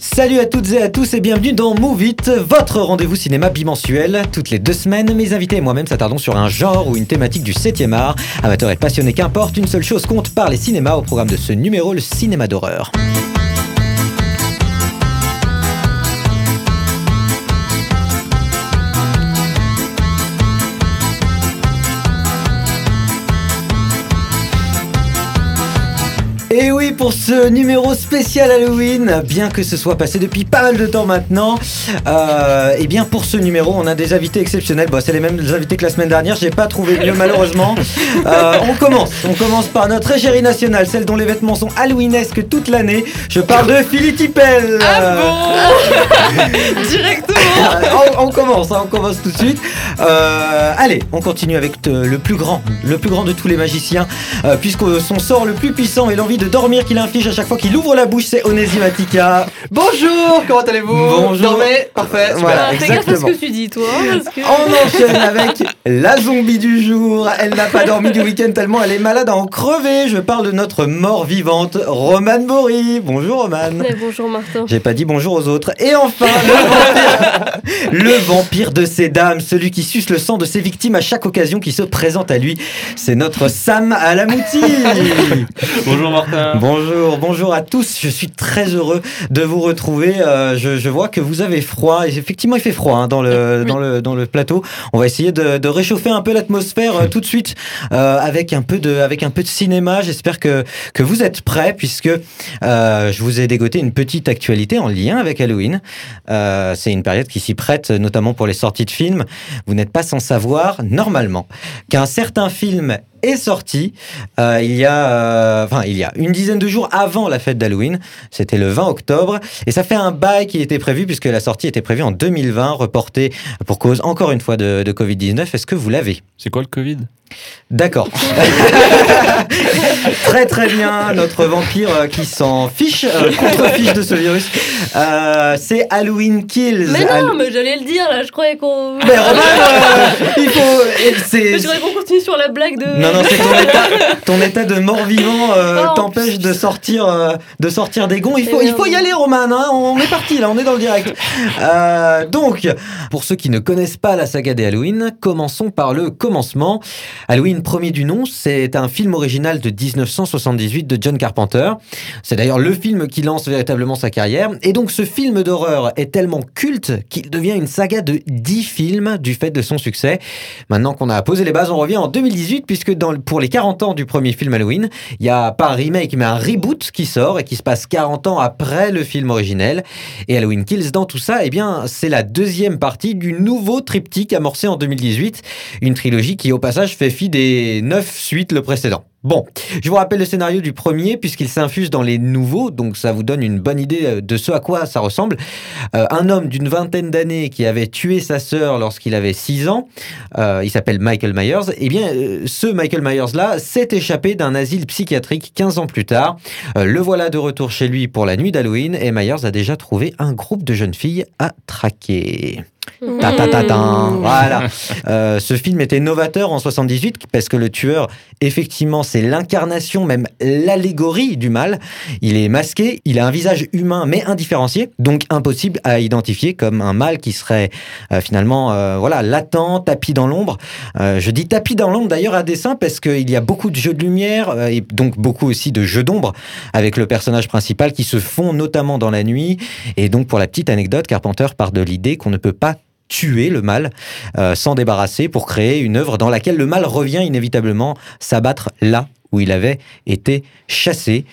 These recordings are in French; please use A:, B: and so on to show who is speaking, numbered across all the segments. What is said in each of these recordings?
A: Salut à toutes et à tous et bienvenue dans Move It, votre rendez-vous cinéma bimensuel. Toutes les deux semaines, mes invités et moi-même s'attardons sur un genre ou une thématique du 7e art. Amateurs et passionnés qu'importe, une seule chose compte par les cinémas au programme de ce numéro, le cinéma d'horreur. Et oui, pour ce numéro spécial Halloween, bien que ce soit passé depuis pas mal de temps maintenant, euh, et bien pour ce numéro, on a des invités exceptionnels. Bon, c'est les mêmes invités que la semaine dernière, j'ai pas trouvé mieux malheureusement. Euh, on commence, on commence par notre égérie nationale, celle dont les vêtements sont halloweenesques toute l'année. Je parle de Philly Tippel.
B: Ah bon Directement
A: on, on commence, hein, on commence tout de suite. Euh, allez, on continue avec euh, le plus grand, le plus grand de tous les magiciens, euh, puisque son sort le plus puissant et l'envie de dormir qu'il inflige à chaque fois qu'il ouvre la bouche, c'est Onesimatica.
C: Bonjour, comment allez-vous
A: Bonjour.
C: Dormez Parfait, super.
A: Voilà,
B: Fais gaffe à ce que tu dis, toi. Parce que...
A: On enchaîne avec la zombie du jour. Elle n'a pas dormi du week-end tellement elle est malade à en crever. Je parle de notre mort vivante, Romane Bory. Bonjour Romane.
B: Bonjour Martin.
A: J'ai pas dit bonjour aux autres. Et enfin, le vampire, le vampire de ces dames, celui qui suce le sang de ses victimes à chaque occasion qui se présente à lui. C'est notre Sam Alamouti.
C: Bonjour Martin.
A: Bonjour, bonjour à tous. Je suis très heureux de vous retrouver. Euh, je, je vois que vous avez froid. Et effectivement, il fait froid hein, dans, le, dans, le, dans le plateau. On va essayer de, de réchauffer un peu l'atmosphère euh, tout de suite euh, avec, un peu de, avec un peu de cinéma. J'espère que, que vous êtes prêts puisque euh, je vous ai dégoté une petite actualité en lien avec Halloween. Euh, C'est une période qui s'y prête, notamment pour les sorties de films. Vous n'êtes pas sans savoir, normalement, qu'un certain film est sorti euh, il y a euh, il y a une dizaine de jours avant la fête d'Halloween. C'était le 20 octobre. Et ça fait un bail qui était prévu puisque la sortie était prévue en 2020 reportée pour cause encore une fois de Covid-19 est-ce que vous l'avez?
D: C'est quoi le Covid?
A: D'accord. très très bien, notre vampire euh, qui s'en fiche, euh, contre-fiche de ce virus. Euh, c'est Halloween Kills.
B: Mais
A: Hall-
B: non, mais j'allais le dire là, je croyais qu'on.
A: Mais Romain, euh, il faut. et c'est-
B: Mais je croyais qu'on continue sur la blague de.
A: Non, non, c'est ton état, ton état de mort-vivant euh,
B: Oh,
A: t'empêche de sortir, euh, de sortir des gonds. Il faut,
B: Eh
A: il faut y
B: merde.
A: aller, Roman. hein. on est parti, là, on est dans le direct. Euh, donc, pour ceux qui ne connaissent pas la saga des Halloween, commençons par le commencement. Halloween, premier du nom, c'est un film original de 1978 de John Carpenter. C'est d'ailleurs le film qui lance véritablement sa carrière. Et donc, ce film d'horreur est tellement culte qu'il devient une saga de 10 films du fait de son succès. Maintenant qu'on a posé les bases, on revient en 2018 puisque pour les 40 ans du premier film Halloween, il y a pas un remake mais un reboot qui sort et qui se passe 40 ans après le film originel. Et Halloween Kills dans tout ça, eh bien, c'est la deuxième partie du nouveau triptyque amorcé en 2018, une trilogie qui au passage fait des neuf suites le précédent. Bon, je vous rappelle le scénario du premier puisqu'il s'infuse dans les nouveaux, donc ça vous donne une bonne idée euh, de ce à quoi ça ressemble. Euh, un homme d'une vingtaine d'années qui avait tué sa sœur lorsqu'il avait 6 ans, euh, il s'appelle Michael Myers, et bien euh, ce Michael Myers-là s'est échappé d'un asile psychiatrique 15 ans plus tard. Le voilà de retour chez lui pour la nuit d'Halloween et Myers a déjà trouvé un groupe de jeunes filles à traquer.
B: Mmh.
A: Ta, ta, ta, ta. Voilà. Euh, ce film était novateur en 78 parce que le tueur, effectivement, c'est l'incarnation, même l'allégorie du mal. Il est masqué, il a un visage humain mais indifférencié, donc impossible à identifier comme un mal qui serait euh, finalement, euh, voilà, latent, tapis dans l'ombre. Euh, je dis tapis dans l'ombre d'ailleurs à dessein parce qu'il y a beaucoup de jeux de lumière euh, et donc beaucoup aussi de jeux d'ombre avec le personnage principal qui se font notamment dans la nuit. Et donc pour la petite anecdote, Carpenter part de l'idée qu'on ne peut pas tuer le mal, euh, s'en débarrasser pour créer une œuvre dans laquelle le mal revient inévitablement s'abattre là où il avait été chassé.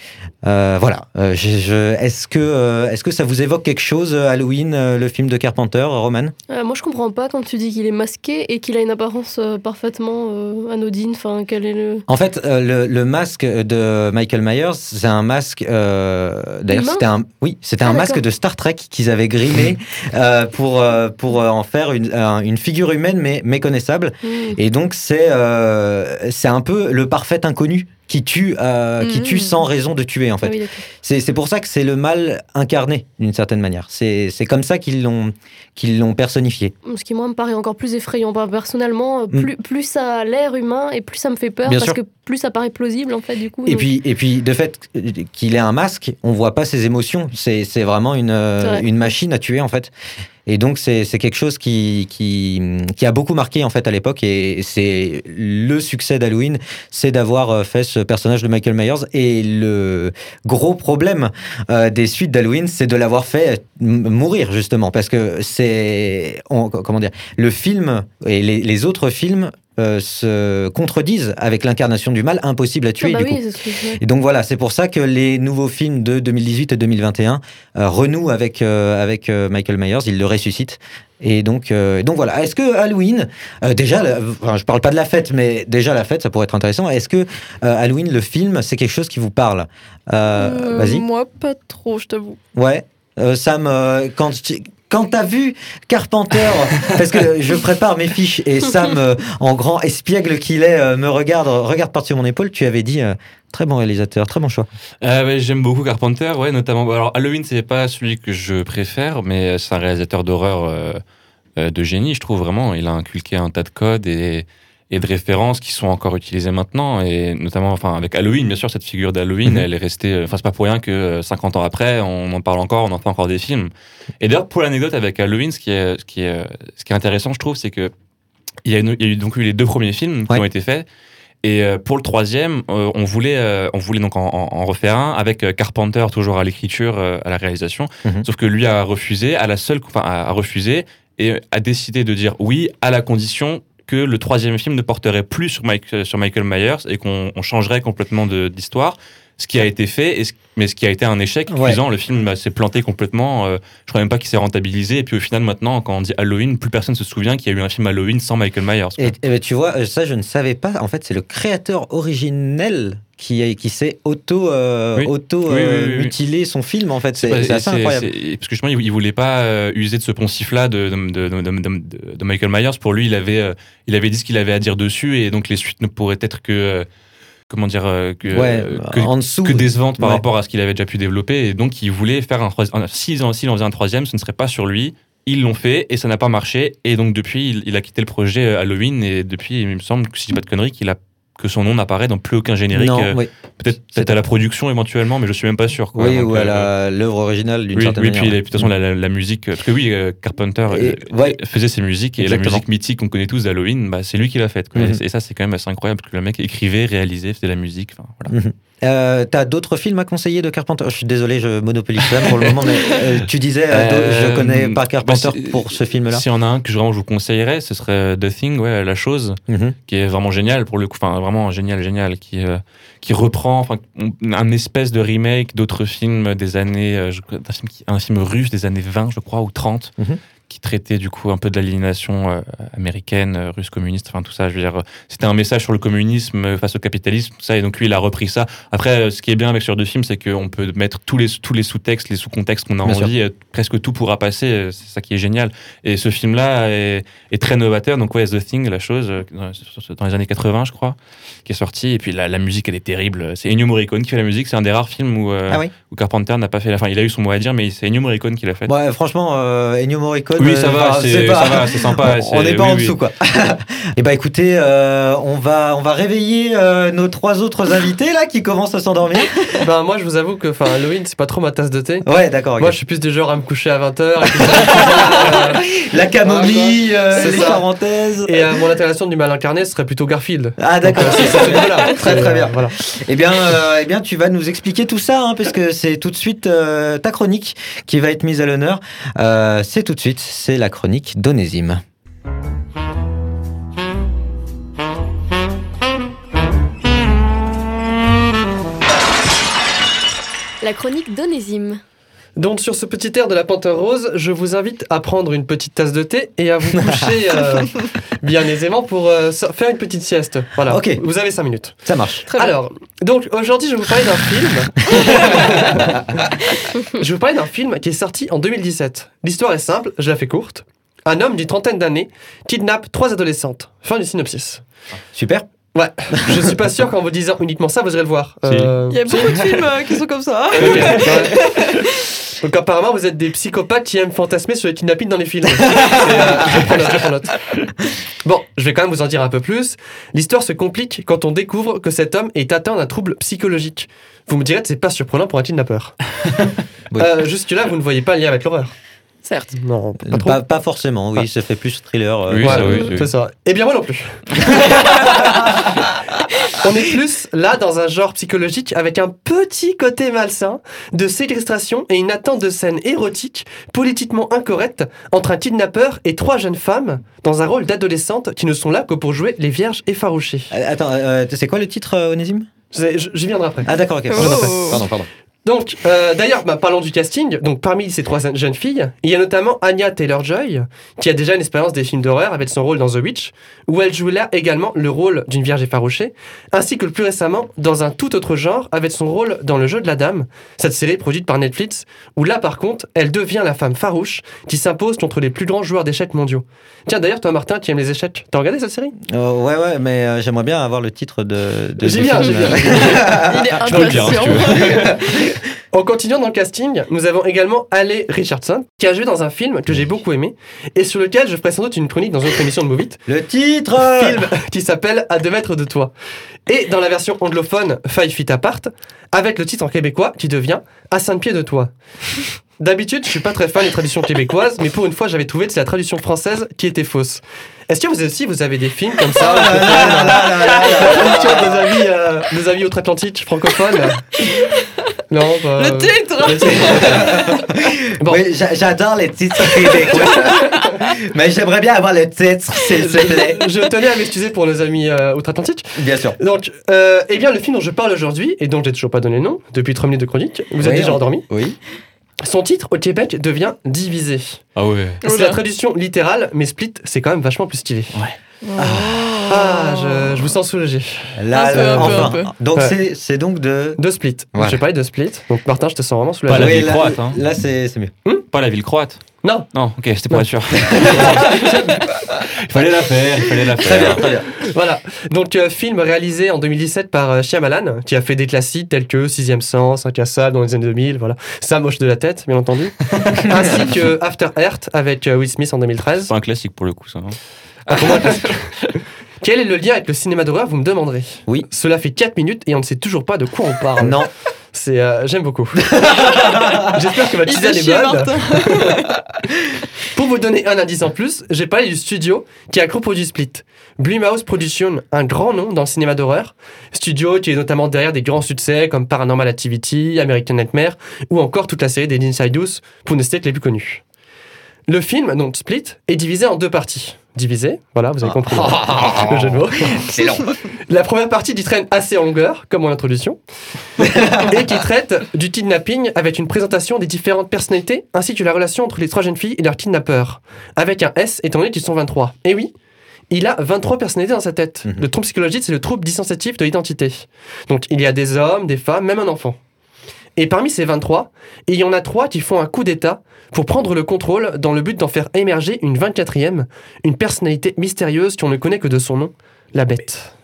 A: Euh, voilà. Euh, je- je- est-ce que euh, est-ce que ça vous évoque quelque chose Halloween, le film de Carpenter, Roman?
B: Moi je comprends pas quand tu dis qu'il est masqué et qu'il a une apparence parfaitement anodine. Enfin, quel est le.
A: En fait, le, le masque de Michael Myers, c'est un masque. D'ailleurs, c'était un, oui, c'était
B: Ah,
A: un masque de Star Trek qu'ils avaient grimé pour pour en faire une, un- une figure humaine mais méconnaissable.
B: Hmm.
A: Et donc c'est c'est un peu le parfait inconnu qui tue, euh, qui tue sans raison de tuer en fait.
B: Oui.
A: C'est pour ça que c'est le mal incarné d'une certaine manière. C'est comme ça qu'ils l'ont qu'ils l'ont personnifié.
B: Ce qui, moi, me paraît encore plus effrayant. Personnellement, euh,
A: Mm.
B: plus, plus ça a l'air humain et plus ça me fait peur
A: Bien
B: parce
A: sûr.
B: que plus ça paraît plausible, en fait, du coup.
A: Et
B: donc-
A: puis, et puis, de fait qu'il ait un masque, on voit pas ses émotions. C'est vraiment une,
B: vrai.
A: une machine à tuer, en fait. Et donc, c'est quelque chose qui, qui, qui a beaucoup marqué, en fait, à l'époque. Et c'est le succès d'Halloween, c'est d'avoir euh, fait ce personnage de Michael Myers. Et le gros problème euh, des suites d'Halloween, c'est de l'avoir fait m- mourir, justement. Parce que c'est. Comment dire Le film et les autres films euh, se contredisent avec l'incarnation du mal, impossible à
B: Ah
A: tuer,
B: bah
A: du
B: oui,
A: coup.
B: je disais.
A: Et donc voilà, c'est pour ça que les nouveaux films de 2018 et 2021 euh, renouent avec, euh, avec Michael Myers, ils le ressuscitent. Et donc, donc voilà. Est-ce que Halloween, déjà, la- enfin, je parle pas de la fête, mais déjà la fête, ça pourrait être intéressant. Est-ce que Halloween, le film, c'est quelque chose qui vous parle? Vas-y.
D: Moi, pas trop, je t'avoue.
A: Ouais. Sam, quand tu- quand t'as vu Carpenter, parce que je prépare mes fiches et Sam, euh, en grand espiègle qu'il est, euh, me regarde, regarde par-dessus mon épaule, tu avais dit euh, très bon réalisateur, très bon choix.
C: J'aime beaucoup Carpenter, ouais, notamment. Alors, Halloween, c'est pas celui que je préfère, mais c'est un réalisateur d'horreur de génie, je trouve vraiment. Il a inculqué un tas de codes et, et de références qui sont encore utilisées maintenant, et notamment, enfin, avec Halloween, bien sûr, cette figure d'Halloween,
A: Mhm.
C: elle est restée. euh, Enfin, c'est pas pour rien que euh, 50 ans après, on en parle encore, on en fait encore des films. Et d'ailleurs, pour l'anecdote avec Halloween, ce qui est, ce qui est, euh, ce qui est intéressant, je trouve, c'est que il y, a une- il y a eu donc eu les deux premiers films qui
A: Ouais.
C: ont été faits. Et euh, pour le troisième, euh, on voulait, euh, on voulait donc en, refaire un avec euh, Carpenter toujours à l'écriture, euh, à la réalisation.
A: Mhm.
C: Sauf que lui a refusé, à la seule, enfin, a, a refusé et a décidé de dire oui à la condition que le troisième film ne porterait plus sur, Mike- euh, sur Michael Myers et qu'on on changerait complètement de- d'histoire. Ce qui a été fait, mais ce qui a été un échec
A: Ouais.
C: cuisant. Le film s'est planté complètement. euh, je crois même pas qu'il s'est rentabilisé. Et puis au final, maintenant, quand on dit Halloween, plus personne se souvient qu'il y a eu un film Halloween sans Michael Myers.
A: et ben, tu vois, euh, ça je ne savais pas. En fait, c'est le créateur originel qui, qui s'est auto, euh,
C: Oui.
A: auto
C: Oui,
A: euh,
C: oui,
A: mutilé son film. En fait, c'est assez incroyable.
C: Parce que justement, il, il voulait pas euh, user de ce poncif-là de, de, de, de- Michael Myers. Pour lui, il avait, il avait dit ce qu'il avait à dire dessus, et donc les suites ne pourraient être que, comment dire, que,
A: ouais,
C: que,
A: en dessous.
C: que décevantes par
A: Ouais.
C: rapport à ce qu'il avait déjà pu développer. Et donc, il voulait faire un troisième. S'il en, s'il en faisait un troisième, ce ne serait pas sur lui. Ils l'ont fait et ça n'a pas marché. Et donc, depuis, il, il a quitté le projet Halloween. Et depuis, il me semble, que si je dis pas de conneries, qu'il a que son nom n'apparaît dans plus aucun générique. euh,
A: oui.
C: Peut-être peut à la production éventuellement, mais je suis même pas sûr. quoi.
A: oui,
C: Donc,
A: ou à
C: euh,
A: l'œuvre originale d'une
C: oui,
A: certaine
C: oui,
A: manière.
C: puis
A: ouais.
C: de toute façon, la, la- la musique. Parce que oui, euh, Carpenter
A: Et- ouais.
C: faisait ses musiques et
A: Exactement.
C: la musique mythique qu'on connaît tous d'Halloween, bah, c'est lui qui l'a faite.
A: Mhm.
C: Et ça, c'est quand même assez incroyable parce que le mec écrivait, réalisait, faisait la musique. Voilà.
A: Euh, T'as d'autres films à conseiller de Carpenter? Je suis désolé, je monopolise même pour le moment, mais euh, tu disais, euh,
C: Euh,
A: je connais pas
C: bah,
A: Carpenter
C: si-
A: pour ce film-là.
C: S'il y en a un que je- vraiment je vous conseillerais, ce serait The Thing, ouais, La Chose,
A: Mhm.
C: qui est vraiment génial pour le coup. Enfin, vraiment génial, génial. Qui, euh, qui reprend enfin, un espèce de remake d'autres films des années. euh, un, film qui- un film russe des années 20, je crois, ou 30.
A: Mhm.
C: Qui traitait du coup un peu de l'aliénation euh, américaine, euh, russe communiste, enfin tout ça. Je veux dire, euh, c'était un message sur le communisme face au capitalisme, tout ça. Et donc lui, il a repris ça. Après, ce qui est bien avec ce genre de film, c'est qu'on peut mettre tous les tous les sous-textes, les sous-contextes qu'on a
A: Bien
C: envie. presque tout pourra passer. C'est ça qui est génial. Et ce film-là est, est très novateur. Donc ouais, The Thing, la chose, dans- dans les années 80, je crois, qui est sorti. Et puis la, la musique, elle est terrible. C'est Ennio Morricone qui fait la musique. C'est un des rares films où, euh,
A: Ah oui
C: où Carpenter n'a pas fait la fin. Il a eu son mot à dire, mais c'est Ennio Morricone qui l'a fait.
A: Ouais, franchement, euh, Ennio Morricone.
C: Oui,
A: euh,
C: ça va,
A: enfin,
C: c'est sympa.
A: On n'est pas
C: oui,
A: en
C: oui.
A: dessous, quoi. Et bah écoutez, euh, on, va, on va réveiller euh, nos trois autres invités là qui commencent à s'endormir.
E: Ben moi je vous avoue que enfin Halloween c'est pas trop ma tasse de thé.
A: Ouais, d'accord.
E: Moi je suis plus du genre à me coucher à 20h
A: La camomille, euh,
E: C'est
A: les
E: ça.
A: parenthèses.
E: et euh, mon incarnation du mal incarné serait plutôt Garfield.
A: Ah d'accord.
E: Euh, ce.
A: Très très
E: euh,
A: bien.
E: Voilà.
A: Eh bien, euh, eh bien, tu vas nous expliquer tout ça, hein, parce que c'est tout de suite euh, ta chronique qui va être mise à l'honneur. Euh, c'est tout de suite, c'est la chronique d'Onésime.
B: La chronique d'Onésime.
E: Donc sur ce petit air de la panthère rose, je vous invite à prendre une petite tasse de thé et à vous coucher euh, bien aisément pour euh, faire une petite sieste. Voilà.
A: Ok.
E: Vous avez 5 minutes.
A: Ça marche.
B: Très bien.
E: Alors, donc aujourd'hui, je vais vous parler d'un film. je vais vous parler d'un film qui est sorti en 2017. L'histoire est simple, je la fais courte. Un homme d'une trentaine d'années kidnappe trois adolescentes. Fin du synopsis.
A: Super.
E: Ouais, je suis pas sûr qu'en vous disant uniquement ça, vous irez le voir.
C: Si.
E: Euh,
B: Il y a beaucoup de films euh, qui sont comme ça.
E: ouais. Donc apparemment, vous êtes des psychopathes qui aiment fantasmer sur les kidnappings dans les films. Euh, je prends note, je prends note. Bon, je vais quand même vous en dire un peu plus. L'histoire se complique quand on découvre que cet homme est atteint d'un trouble psychologique. Vous me direz que c'est pas surprenant pour un kidnappeur.
A: Oui.
E: Euh, Jusque-là, vous ne voyez pas le lien avec l'horreur.
B: Certes.
E: Non, pas trop.
A: Pas, pas forcément, oui, ça fait plus thriller. euh,
C: Oui,
E: Ouais,
C: ça, oui, oui.
E: c'est ça. Eh bien, moi non plus. On est plus là dans un genre psychologique avec un petit côté malsain de séquestration et une attente de scène érotique politiquement incorrecte entre un kidnappeur et trois jeunes femmes dans un rôle d'adolescentes qui ne sont là que pour jouer les vierges effarouchées.
A: Euh, Attends, euh, c'est quoi le titre, euh, Onésime?
E: J'y viendrai après.
A: Ah d'accord, ok.
B: Oh.
A: Pardon, pardon.
E: Donc, euh, d'ailleurs, bah, parlons du casting. Donc, parmi ces trois jeunes filles, il y a notamment Anya Taylor-Joy, qui a déjà une expérience des films d'horreur avec son rôle dans The Witch, où elle joue là également le rôle d'une vierge effarouchée, ainsi que le plus récemment dans un tout autre genre avec son rôle dans Le Jeu de la Dame, cette série produite par Netflix, où là, par contre, elle devient la femme farouche qui s'impose contre les plus grands joueurs d'échecs mondiaux. Tiens, d'ailleurs, toi, Martin, qui aime les échecs, t'as regardé cette série?
A: Euh, ouais, ouais, mais euh, j'aimerais bien avoir le titre de. de film,
E: j'y viens.
A: euh.
B: Il est impatient.
E: En continuant dans le casting, nous avons également Ale Richardson, qui a joué dans un film que j'ai beaucoup aimé, et sur lequel je ferai sans doute une chronique dans une autre émission de Movie
A: Le titre
E: film qui s'appelle À deux mètres de toi. Et dans la version anglophone Five Feet Apart, avec le titre en québécois qui devient À cinq pieds de toi. D'habitude, je suis pas très fan des traductions québécoises, mais pour une fois, j'avais trouvé que c'est la traduction française qui était fausse. Est-ce que vous aussi, vous avez des films comme ça
A: Ah
E: des amis, euh, des amis outre-Atlantique francophones Non, bah,
B: Le titre
E: le titre. Bon.
A: Oui, j'adore les titres québécois. mais j'aimerais bien avoir le titre, s'il te plaît.
E: Je tenais à m'excuser pour nos amis euh, outre-Atlantique.
A: Bien sûr.
E: Donc, euh, eh bien, le film dont je parle aujourd'hui, et dont j'ai toujours pas donné le nom, depuis 3 minutes de chronique, vous êtes
A: Oui,
E: déjà
A: on-
E: endormi.
A: Oui.
E: Son titre au Québec devient Divisé.
C: Ah ouais.
E: C'est la traduction littérale, mais Split, c'est quand même vachement plus stylé.
B: Oh.
E: Ah, je, je vous sens soulagé.
A: Là,
B: peu, un peu,
A: enfin.
B: un peu.
A: Donc
E: Ouais.
A: c'est c'est donc de.
E: De Split. Je vais parler de Split. Donc, Martin, je te sens vraiment
C: Pas
E: soulagé.
C: la
A: Oui,
C: ville
A: là-
C: croate, hein.
A: Là, c'est c'est mieux.
C: Pas la ville croate.
E: Non,
C: Non, ok, c'était pour
E: Non.
C: être sûr. il fallait la faire, il fallait la
A: Très
C: faire.
A: bien, très bien.
E: voilà. Donc, euh, film réalisé en 2017 par euh, Shyamalan, qui a fait des classiques tels que Sixième Sens, Un cassable dans les années 2000, voilà. Ça moche de la tête, bien entendu. Ainsi que After Earth avec euh, Will Smith en 2013.
C: C'est un classique pour le coup, ça. hein.
E: Ah, pour moi, classique. Quel est le lien avec le cinéma d'horreur, vous me demanderez
A: Oui.
E: Cela fait 4 minutes et on ne sait toujours pas de quoi on parle.
A: Non.
E: C'est, euh, j'aime beaucoup. J'espère que ma tisane est bonne. Pour vous donner un indice en plus, j'ai parlé du studio qui a coproduit Split. Blumhouse Production, un grand nom dans le cinéma d'horreur. Studio qui est notamment derrière des grands succès comme Paranormal Activity, American Nightmare ou encore toute la série des Inside Use pour ne citer que les plus connus. Le film, donc Split, est divisé en deux parties. Divisé, voilà, vous avez compris le jeu de mots.
A: Excellent.
E: La première partie qui traîne assez en longueur, comme en introduction, et qui traite du kidnapping avec une présentation des différentes personnalités, ainsi que la relation entre les trois jeunes filles et leur kidnappeur, avec un S étant donné qu'ils sont 23. Et oui, il a 23 personnalités dans sa tête.
A: Mhm.
E: Le trouble psychologique, c'est le trouble dissociatif de l'identité. Donc il y a des hommes, des femmes, même un enfant. Et parmi ces 23, il y en a trois qui font un coup d'État pour prendre le contrôle dans le but d'en faire émerger une 24e, une personnalité mystérieuse qu'on ne connaît que de son nom, la bête.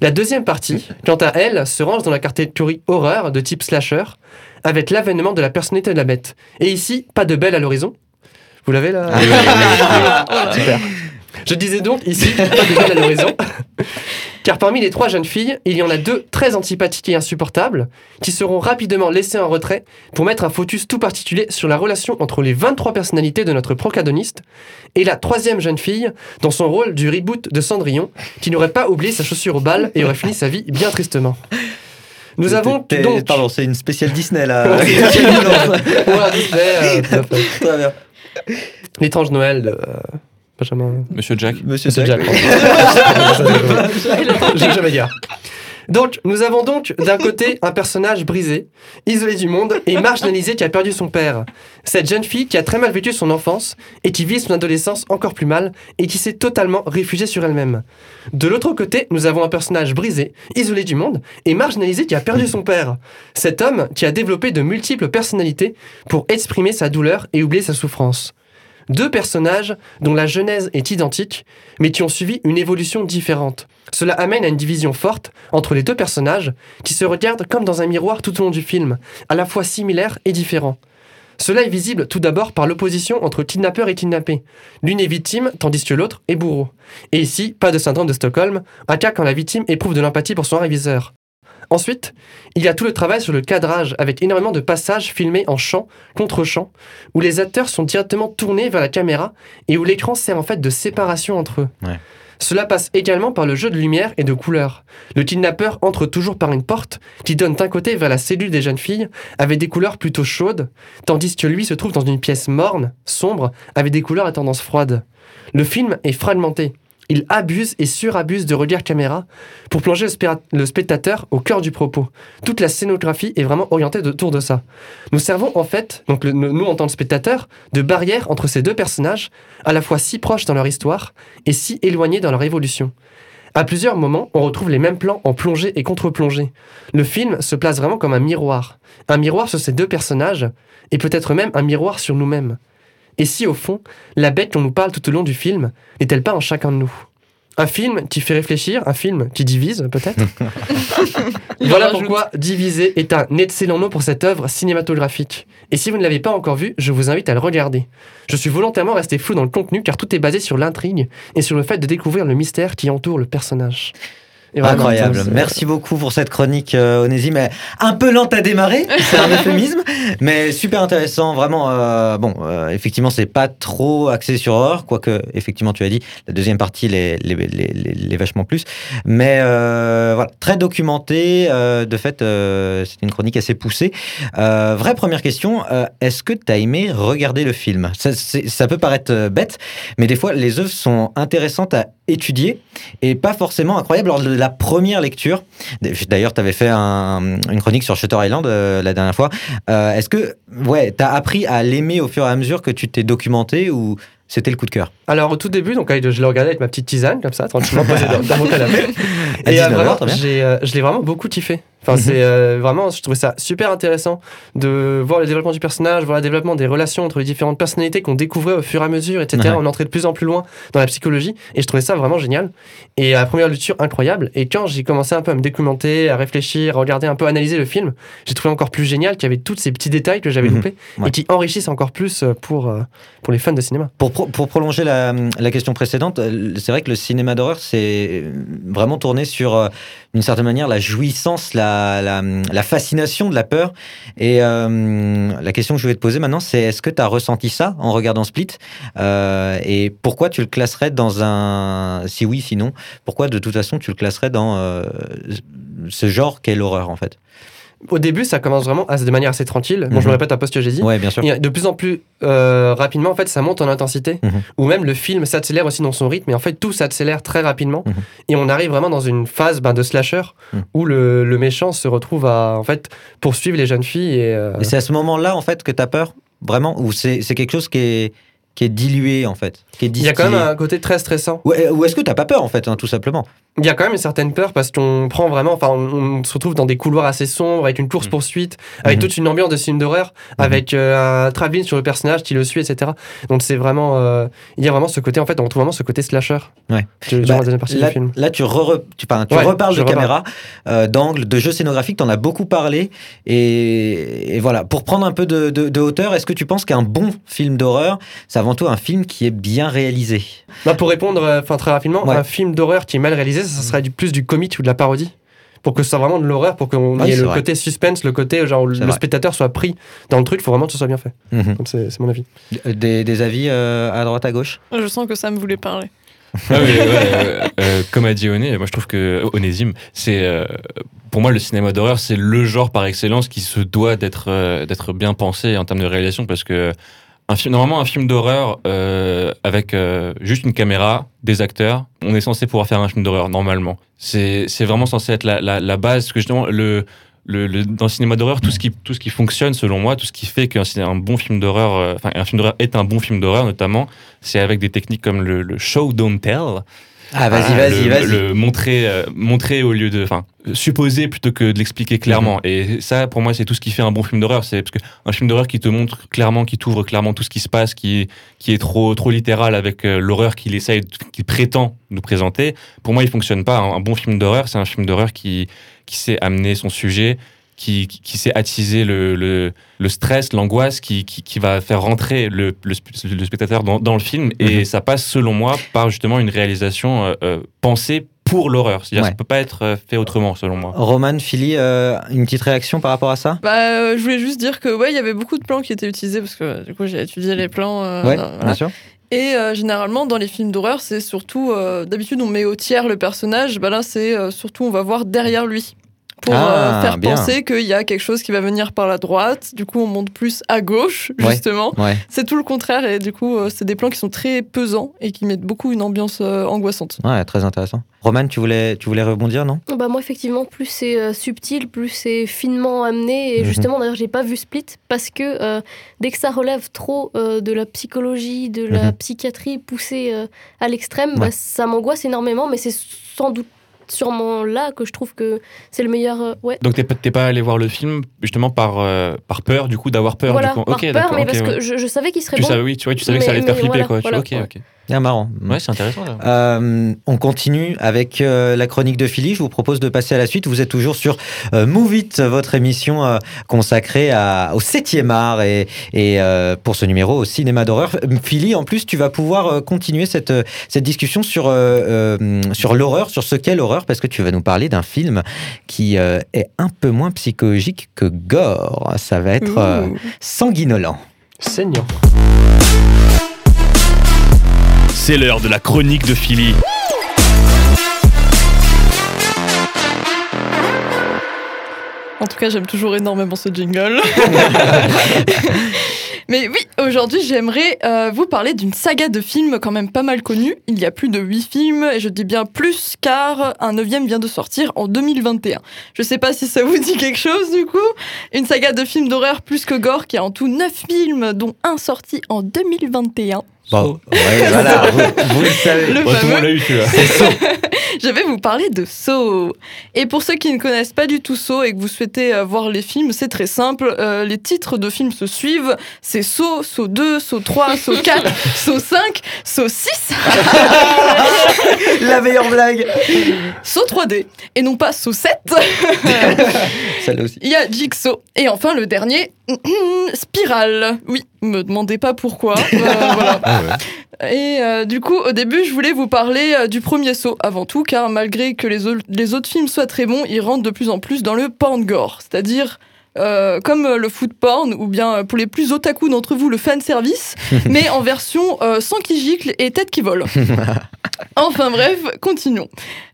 E: La deuxième partie, quant à elle, se range dans la catégorie horreur de type slasher, avec l'avènement de la personnalité de la bête. Et ici, pas de belle à l'horizon. Vous l'avez là? Super. Je disais donc ici, pas de belle à l'horizon. Car parmi les trois jeunes filles, il y en a deux très antipathiques et insupportables, qui seront rapidement laissées en retrait pour mettre un focus tout particulier sur la relation entre les 23 personnalités de notre protagoniste et la troisième jeune fille dans son rôle du reboot de Cendrillon, qui n'aurait pas oublié sa chaussure au bal et aurait fini sa vie bien tristement. Nous avons donc...
A: Pardon, c'est une spéciale Disney là.
E: Euh. L'étrange Noël de... Benjamin...
C: Monsieur Jack.
A: Monsieur
E: Monsieur
A: Jack.
E: Jack. J'ai jamais dire. Donc, nous avons donc d'un côté un personnage brisé, isolé du monde et marginalisé qui a perdu son père. Cette jeune fille qui a très mal vécu son enfance et qui vit son adolescence encore plus mal et qui s'est totalement réfugiée sur elle-même. De l'autre côté, nous avons un personnage brisé, isolé du monde et marginalisé qui a perdu son père. Cet homme qui a développé de multiples personnalités pour exprimer sa douleur et oublier sa souffrance. Deux personnages dont la genèse est identique, mais qui ont suivi une évolution différente. Cela amène à une division forte entre les deux personnages qui se regardent comme dans un miroir tout au long du film, à la fois similaires et différents. Cela est visible tout d'abord par l'opposition entre kidnappeur et kidnappé. L'une est victime, tandis que l'autre est bourreau. Et ici, pas de syndrome de Stockholm, un cas quand la victime éprouve de l'empathie pour son réviseur. Ensuite, il y a tout le travail sur le cadrage, avec énormément de passages filmés en champ, contre champ, où les acteurs sont directement tournés vers la caméra et où l'écran sert en fait de séparation entre eux.
A: Ouais.
E: Cela passe également par le jeu de lumière et de couleurs. Le kidnappeur entre toujours par une porte qui donne d'un côté vers la cellule des jeunes filles avec des couleurs plutôt chaudes, tandis que lui se trouve dans une pièce morne, sombre, avec des couleurs à tendance froide. Le film est fragmenté. Il abuse et surabuse de regard caméra pour plonger le, spectateur au cœur du propos. Toute la scénographie est vraiment orientée autour de ça. Nous servons en fait, donc nous en tant que spectateurs, de barrière entre ces deux personnages, à la fois si proches dans leur histoire et si éloignés dans leur évolution. À plusieurs moments, on retrouve les mêmes plans en plongée et contre-plongée. Le film se place vraiment comme un miroir. Un miroir sur ces deux personnages, et peut-être même un miroir sur nous-mêmes. Et si, au fond, la bête dont nous parle tout au long du film n'est-elle pas en chacun de nous? Un film qui fait réfléchir, un film qui divise, peut-être?
B: Il
E: Voilà pourquoi Divisé est un excellent nom pour cette œuvre cinématographique. Et si vous ne l'avez pas encore vu, je vous invite à le regarder. Je suis volontairement resté flou dans le contenu car tout est basé sur l'intrigue et sur le fait de découvrir le mystère qui entoure le personnage.
A: Incroyable. Merci beaucoup pour cette chronique, euh, Onésime. Un peu lente à démarrer, c'est un euphémisme, mais super intéressant. Vraiment, euh, bon, euh, effectivement, c'est pas trop axé sur horreur, quoique, effectivement, tu as dit, la deuxième partie l'est- l'est vachement plus. Mais euh, voilà, très documenté. euh, de fait, c'est une chronique assez poussée. Vraie première question, est-ce que tu as aimé regarder le film? Ça, peut paraître bête, mais des fois, les œuvres sont intéressantes à étudier et pas forcément incroyables lors de la première lecture. D'ailleurs, tu avais fait un- une chronique sur Shutter Island euh, la dernière fois. Euh, Est-ce que ouais, tu as appris à l'aimer au fur et à mesure que tu t'es documenté ou c'était le coup de cœur?
E: Alors au tout début, donc je l'ai regardé avec ma petite tisane comme ça, tranquillement posée dans, dans mon canapé.
A: À
E: Et euh,
A: 19 heures,
E: vraiment, euh, je l'ai vraiment beaucoup kiffé. Enfin,
A: Mhm.
E: c'est euh, vraiment, je trouvais ça super intéressant de voir le développement du personnage, voir le développement des relations entre les différentes personnalités qu'on découvrait au fur et à mesure, etc.
A: Ouais.
E: On entrait de plus en plus loin dans la psychologie et je trouvais ça vraiment génial. Et à la première lecture, incroyable. Et quand j'ai commencé un peu à me documenter, à réfléchir, à regarder un peu, analyser le film, j'ai trouvé encore plus génial qu'il y avait tous ces petits détails que j'avais
A: Mhm.
E: loupés
A: Ouais.
E: et qui enrichissent encore plus euh, pour, euh, pour les fans de cinéma.
A: Pour, pro- pour prolonger la, la question précédente, c'est vrai que le cinéma d'horreur, c'est vraiment tourné sur, d'une certaine manière, la jouissance, la, la, fascination de la peur. Et euh, la question que je vais te poser maintenant, c'est est-ce que tu as ressenti ça en regardant Split? Euh, Et pourquoi tu le classerais dans un... Si oui, sinon, pourquoi de toute façon tu le classerais dans euh, ce genre qu'est l'horreur, en fait?
E: Au début, ça commence vraiment à- de manière assez tranquille. Bon, je
A: Mhm.
E: me répète un peu ce que j'ai dit.
A: Ouais, bien sûr.
E: Et de plus en plus euh, rapidement, en fait, ça monte en intensité.
A: Mhm.
E: Ou même le film s'accélère aussi dans son rythme. Et en fait, tout s'accélère très rapidement.
A: Mhm.
E: Et on arrive vraiment dans une phase ben, de slasher
A: Mhm.
E: où le, le méchant se retrouve à en fait poursuivre les jeunes filles. Et, euh,
A: Et c'est à ce moment-là, en fait, que tu as peur Vraiment Ou c'est c'est quelque chose qui est, qui est dilué, en fait qui est
E: il y a quand même un côté très stressant.
A: Ou, ou est-ce que t'as pas peur en fait, hein, tout simplement?
E: Il y a quand même une certaine peur parce qu'on prend vraiment, enfin, on, on se retrouve dans des couloirs assez sombres avec une course poursuite, avec
A: Mhm.
E: toute une ambiance de film d'horreur, avec euh, un travelling sur le personnage qui le suit, etc. Donc c'est vraiment, euh, il y a vraiment ce côté, en fait, on retrouve vraiment ce côté slasher.
A: Ouais.
E: Durant
A: Bah,
E: la partie
A: là,
E: du film.
A: là, tu, re- tu, enfin, tu
E: Ouais,
A: reparles de caméra, euh, d'angle, de jeux scénographiques, t'en as beaucoup parlé. Et, et voilà, pour prendre un peu de, de- de hauteur, est-ce que tu penses qu'un bon film d'horreur, c'est avant tout un film qui est bien réalisé
E: Bah, pour répondre, euh, enfin très rapidement,
A: Ouais.
E: un film d'horreur qui est mal réalisé, ça, serait du, plus du comique ou de la parodie. Pour que ce soit vraiment de l'horreur, pour qu'on
A: Oui,
E: ait le
A: vrai.
E: côté suspense, le côté genre où
A: C'est
E: le
A: vrai.
E: spectateur soit pris dans le truc, il faut vraiment que ce soit bien fait.
A: Mhm.
E: C'est mon avis.
A: des, des avis euh, à droite, à gauche?
B: Je sens que ça me voulait parler.
C: Ah oui, ouais, euh, euh, comme a dit Oné, moi je trouve que Onésime, c'est euh, pour moi le cinéma d'horreur, c'est le genre par excellence qui se doit d'être euh, d'être bien pensé en termes de réalisation parce que un film, normalement un film d'horreur euh, avec euh, juste une caméra, des acteurs, on est censé pouvoir faire un film d'horreur normalement. C'est vraiment censé être la, la, la base parce que justement le le, le- dans le cinéma d'horreur, tout ce qui tout ce qui fonctionne selon moi, tout ce qui fait qu'un un bon film d'horreur, euh, enfin un film d'horreur est un bon film d'horreur notamment, c'est avec des techniques comme le, le show don't tell.
A: Ah, vas-y, vas-y,
C: le-
A: vas-y.
C: Le montrer, euh, montrer au lieu de, enfin, supposer plutôt que de l'expliquer clairement.
A: Mhm.
C: Et ça, pour moi, c'est tout ce qui fait un bon film d'horreur. C'est parce que un film d'horreur qui te montre clairement, qui t'ouvre clairement tout ce qui se passe, qui qui est trop trop littéral avec euh, l'horreur qu'il essaye, qu'il prétend nous présenter. Pour moi, il fonctionne pas. Un, un bon film d'horreur, c'est un film d'horreur qui qui sait amener son sujet. Qui, qui, sait attiser le, le, le stress, l'angoisse, qui, qui, qui va faire rentrer le, le, sp- le spectateur dans, dans le film. Et
A: Mhm.
C: ça passe, selon moi, par justement une réalisation euh, euh, pensée pour l'horreur. C'est-à-dire
A: Ouais.
C: ça peut pas être euh, fait autrement, selon moi.
A: Roman, Philly, euh, une petite réaction par rapport à ça?
D: Bah, euh, je voulais juste dire que ouais, il y avait beaucoup de plans qui étaient utilisés parce que du coup j'ai étudié les plans. euh,
A: Ouais,
D: voilà.
A: bien sûr.
D: Et euh, généralement dans les films d'horreur, c'est surtout euh, d'habitude on met au tiers le personnage. Bah là c'est euh, surtout on va voir derrière lui pour
A: Ah,
D: euh, faire
A: bien.
D: penser qu'il y a quelque chose qui va venir par la droite. Du coup on monte plus à gauche justement.
A: Ouais.
D: C'est tout le contraire et du coup euh, c'est des plans qui sont très pesants et qui mettent beaucoup une ambiance euh, angoissante.
A: Ouais, très intéressant. Roman, tu voulais, tu voulais rebondir, non?
B: Bah moi effectivement plus c'est euh, subtil, plus c'est finement amené et
A: Mhm.
B: justement d'ailleurs j'ai pas vu Split parce que euh, dès que ça relève trop euh, de la psychologie, de la
A: Mhm.
B: psychiatrie poussée euh, à l'extrême,
A: Ouais.
B: bah, ça m'angoisse énormément mais c'est sans doute sûrement là que je trouve que c'est le meilleur euh, ouais
C: Donc t'es pas, t'es pas allé voir le film justement par, euh, par peur, du coup, d'avoir peur.
B: voilà
C: du coup.
B: par peur mais parce
C: ouais.
B: que je, je savais qu'il serait
C: Tu
B: bon
C: savais, oui, tu, tu savais que ça allait te faire flipper,
B: voilà,
C: quoi. Tu-
B: voilà,
C: ok,
B: ouais.
C: ok.
A: Ah, marrant.
C: Ouais, c'est intéressant. là.
A: Euh, on continue avec euh, la chronique de Philly. Je vous propose de passer à la suite. Vous êtes toujours sur euh, Move It, votre émission euh, consacrée à, au 7e art et, et euh, pour ce numéro au cinéma d'horreur. Philly, en plus, tu vas pouvoir euh, continuer cette, cette discussion sur, euh, euh, sur l'horreur, sur ce qu'est l'horreur, parce que tu vas nous parler d'un film qui euh, est un peu moins psychologique que gore. Ça va être euh, sanguinolent.
E: Saignant.
C: C'est l'heure de la chronique de Philly.
D: En tout cas, j'aime toujours énormément ce jingle. Mais oui, aujourd'hui, j'aimerais euh, vous parler d'une saga de films quand même pas mal connue. Il y a plus de 8 films, et je dis bien plus car un neuvième vient de sortir en 2021. Je sais pas si ça vous dit quelque chose du coup. Une saga de films d'horreur plus que gore qui a en tout 9 films, dont un sorti en 2021.
A: Bon, ouais, voilà, vous, vous le savez.
D: Le
C: Ouais, tout le
D: fameux.
C: monde l'a eu.
D: Je vais vous parler de Saw. Et pour ceux qui ne connaissent pas du tout Saw et que vous souhaitez euh, voir les films, c'est très simple. Euh, les titres de films se suivent. C'est Saw, Saw 2, Saw 3, Saw 4, Saw 5, Saw 6,
A: La meilleure blague.
D: Saw 3D. Et non pas Saw 7.
A: Celle-là aussi.
D: Il y a Jigsaw. Et enfin le dernier, Spirale. Oui, me demandez pas pourquoi. Euh, voilà.
C: Ah ouais.
D: Et euh, du coup, au début, je voulais vous parler euh, du premier saut avant tout, car malgré que les, au- les autres films soient très bons, ils rentrent de plus en plus dans le porn gore, c'est-à-dire comme le food porn, ou bien pour les plus otaku d'entre vous, le fan service, mais en version sang qui gicle et tête qui vole. Enfin bref, continuons.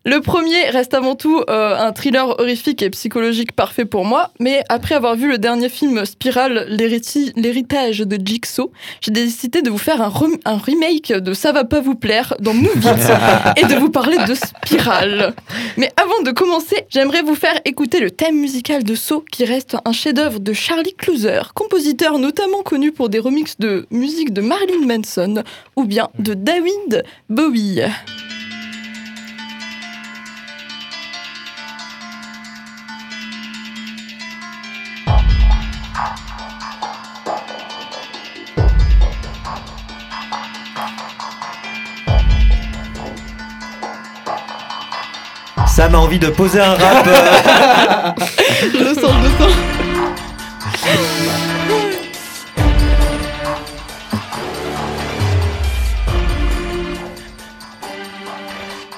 D: Le premier reste avant tout euh, un thriller horrifique et psychologique parfait pour moi, mais après avoir vu le dernier film Spiral, l'hériti- l'héritage de Jigsaw, j'ai décidé de vous faire un, rem- un remake de Ça va pas vous plaire dans Move It et de vous parler de Spiral. Mais avant de commencer, j'aimerais vous faire écouter le thème musical de Saw qui reste un chef-d'œuvre de Charlie Clouser, compositeur notamment connu pour des remixes de musique de Marilyn Manson ou bien de David Bowie.
A: Ça m'a envie de poser un rap. euh.
D: Le je le sens.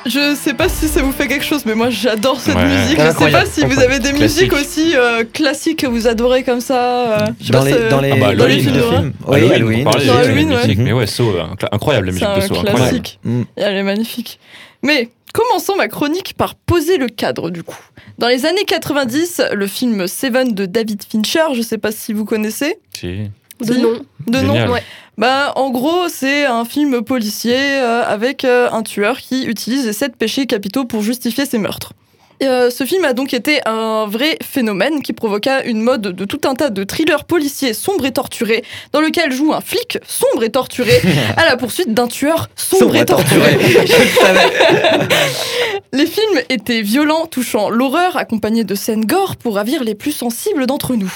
D: Je sais pas si ça vous fait quelque chose, mais moi j'adore cette
C: Ouais.
D: musique. Je sais pas si vous avez des
C: Classique.
D: musiques aussi euh, classiques que vous adorez comme ça. euh,
A: dans,
D: pas,
A: les,
D: c'est-
A: dans les,
C: Ah bah,
A: dans les films. Oui,
C: Halloween,
A: Halloween.
C: on parlait,
D: Dans
C: c'est
D: Halloween, ouais.
C: mythique, Mais ouais, So, euh, incro- incroyable la
D: C'est
C: musique de So,
D: classique.
A: Mm.
D: Elle est magnifique. Mais commençons ma chronique par poser le cadre du coup. Dans les années 90, le film Seven de David Fincher, je sais pas si vous connaissez.
C: Si.
B: De nom
D: De nom.
B: Ouais.
D: Bah, en gros, c'est un film policier euh, avec euh, un tueur qui utilise les sept péchés capitaux pour justifier ses meurtres. euh, ce film a donc été un vrai phénomène qui provoqua une mode de tout un tas de thrillers policiers sombres et torturés, dans lequel joue un flic sombre et torturé à la poursuite d'un tueur sombre, et torturé.
A: Je le savais.
D: Les films étaient violents, touchant l'horreur, accompagnés de scènes gore pour ravir les plus sensibles d'entre nous.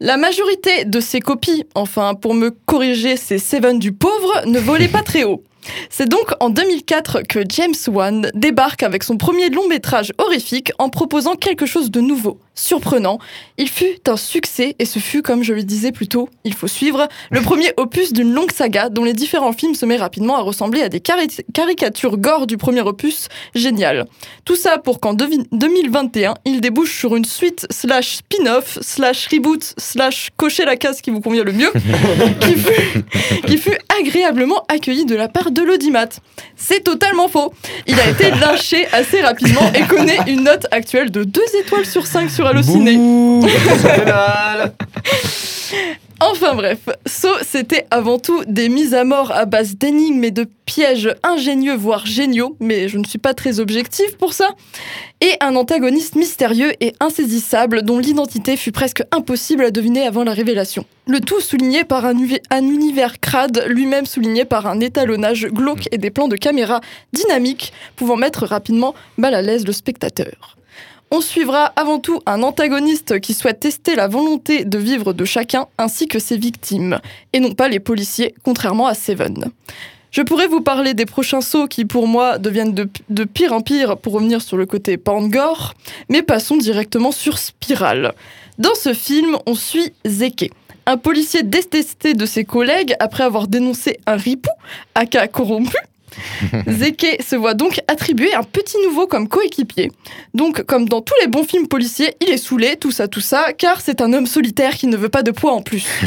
D: La majorité de ces copies, enfin pour me corriger, ces Seven du pauvre, ne volaient pas très haut. C'est donc en 2004 que James Wan débarque avec son premier long métrage horrifique en proposant quelque chose de nouveau, surprenant. Il fut un succès et ce fut, comme je le disais plus tôt, il faut suivre, le premier opus d'une longue saga dont les différents films se mettent rapidement à ressembler à des cari- caricatures gore du premier opus, génial. Tout ça pour qu'en devi- 2021, il débouche sur une suite slash spin-off slash reboot slash cocher la case qui vous convient le mieux, qui fut qui fut agréablement accueilli de la part de l'audimat. C'est totalement faux. Il a été lynché assez rapidement et connaît une note actuelle de 2 étoiles sur 5 sur Allociné. Enfin bref, So, c'était avant tout des mises à mort à base d'énigmes et de pièges ingénieux, voire géniaux, mais je ne suis pas très objective pour ça, et un antagoniste mystérieux et insaisissable dont l'identité fut presque impossible à deviner avant la révélation. Le tout souligné par un univers crade, lui-même souligné par un étalonnage glauque et des plans de caméra dynamiques, pouvant mettre rapidement mal à l'aise le spectateur. On suivra avant tout un antagoniste qui souhaite tester la volonté de vivre de chacun ainsi que ses victimes, et non pas les policiers, contrairement à Seven. Je pourrais vous parler des prochains sauts qui, pour moi, deviennent de, pire en pire pour revenir sur le côté Pangor, mais passons directement sur Spiral. Dans ce film, on suit Zeke, un policier détesté de ses collègues après avoir dénoncé un ripou, aka corrompu. Zeke se voit donc attribuer un petit nouveau comme coéquipier. Donc, comme dans tous les bons films policiers, il est saoulé, tout ça, tout ça, car c'est un homme solitaire qui ne veut pas de poids en plus.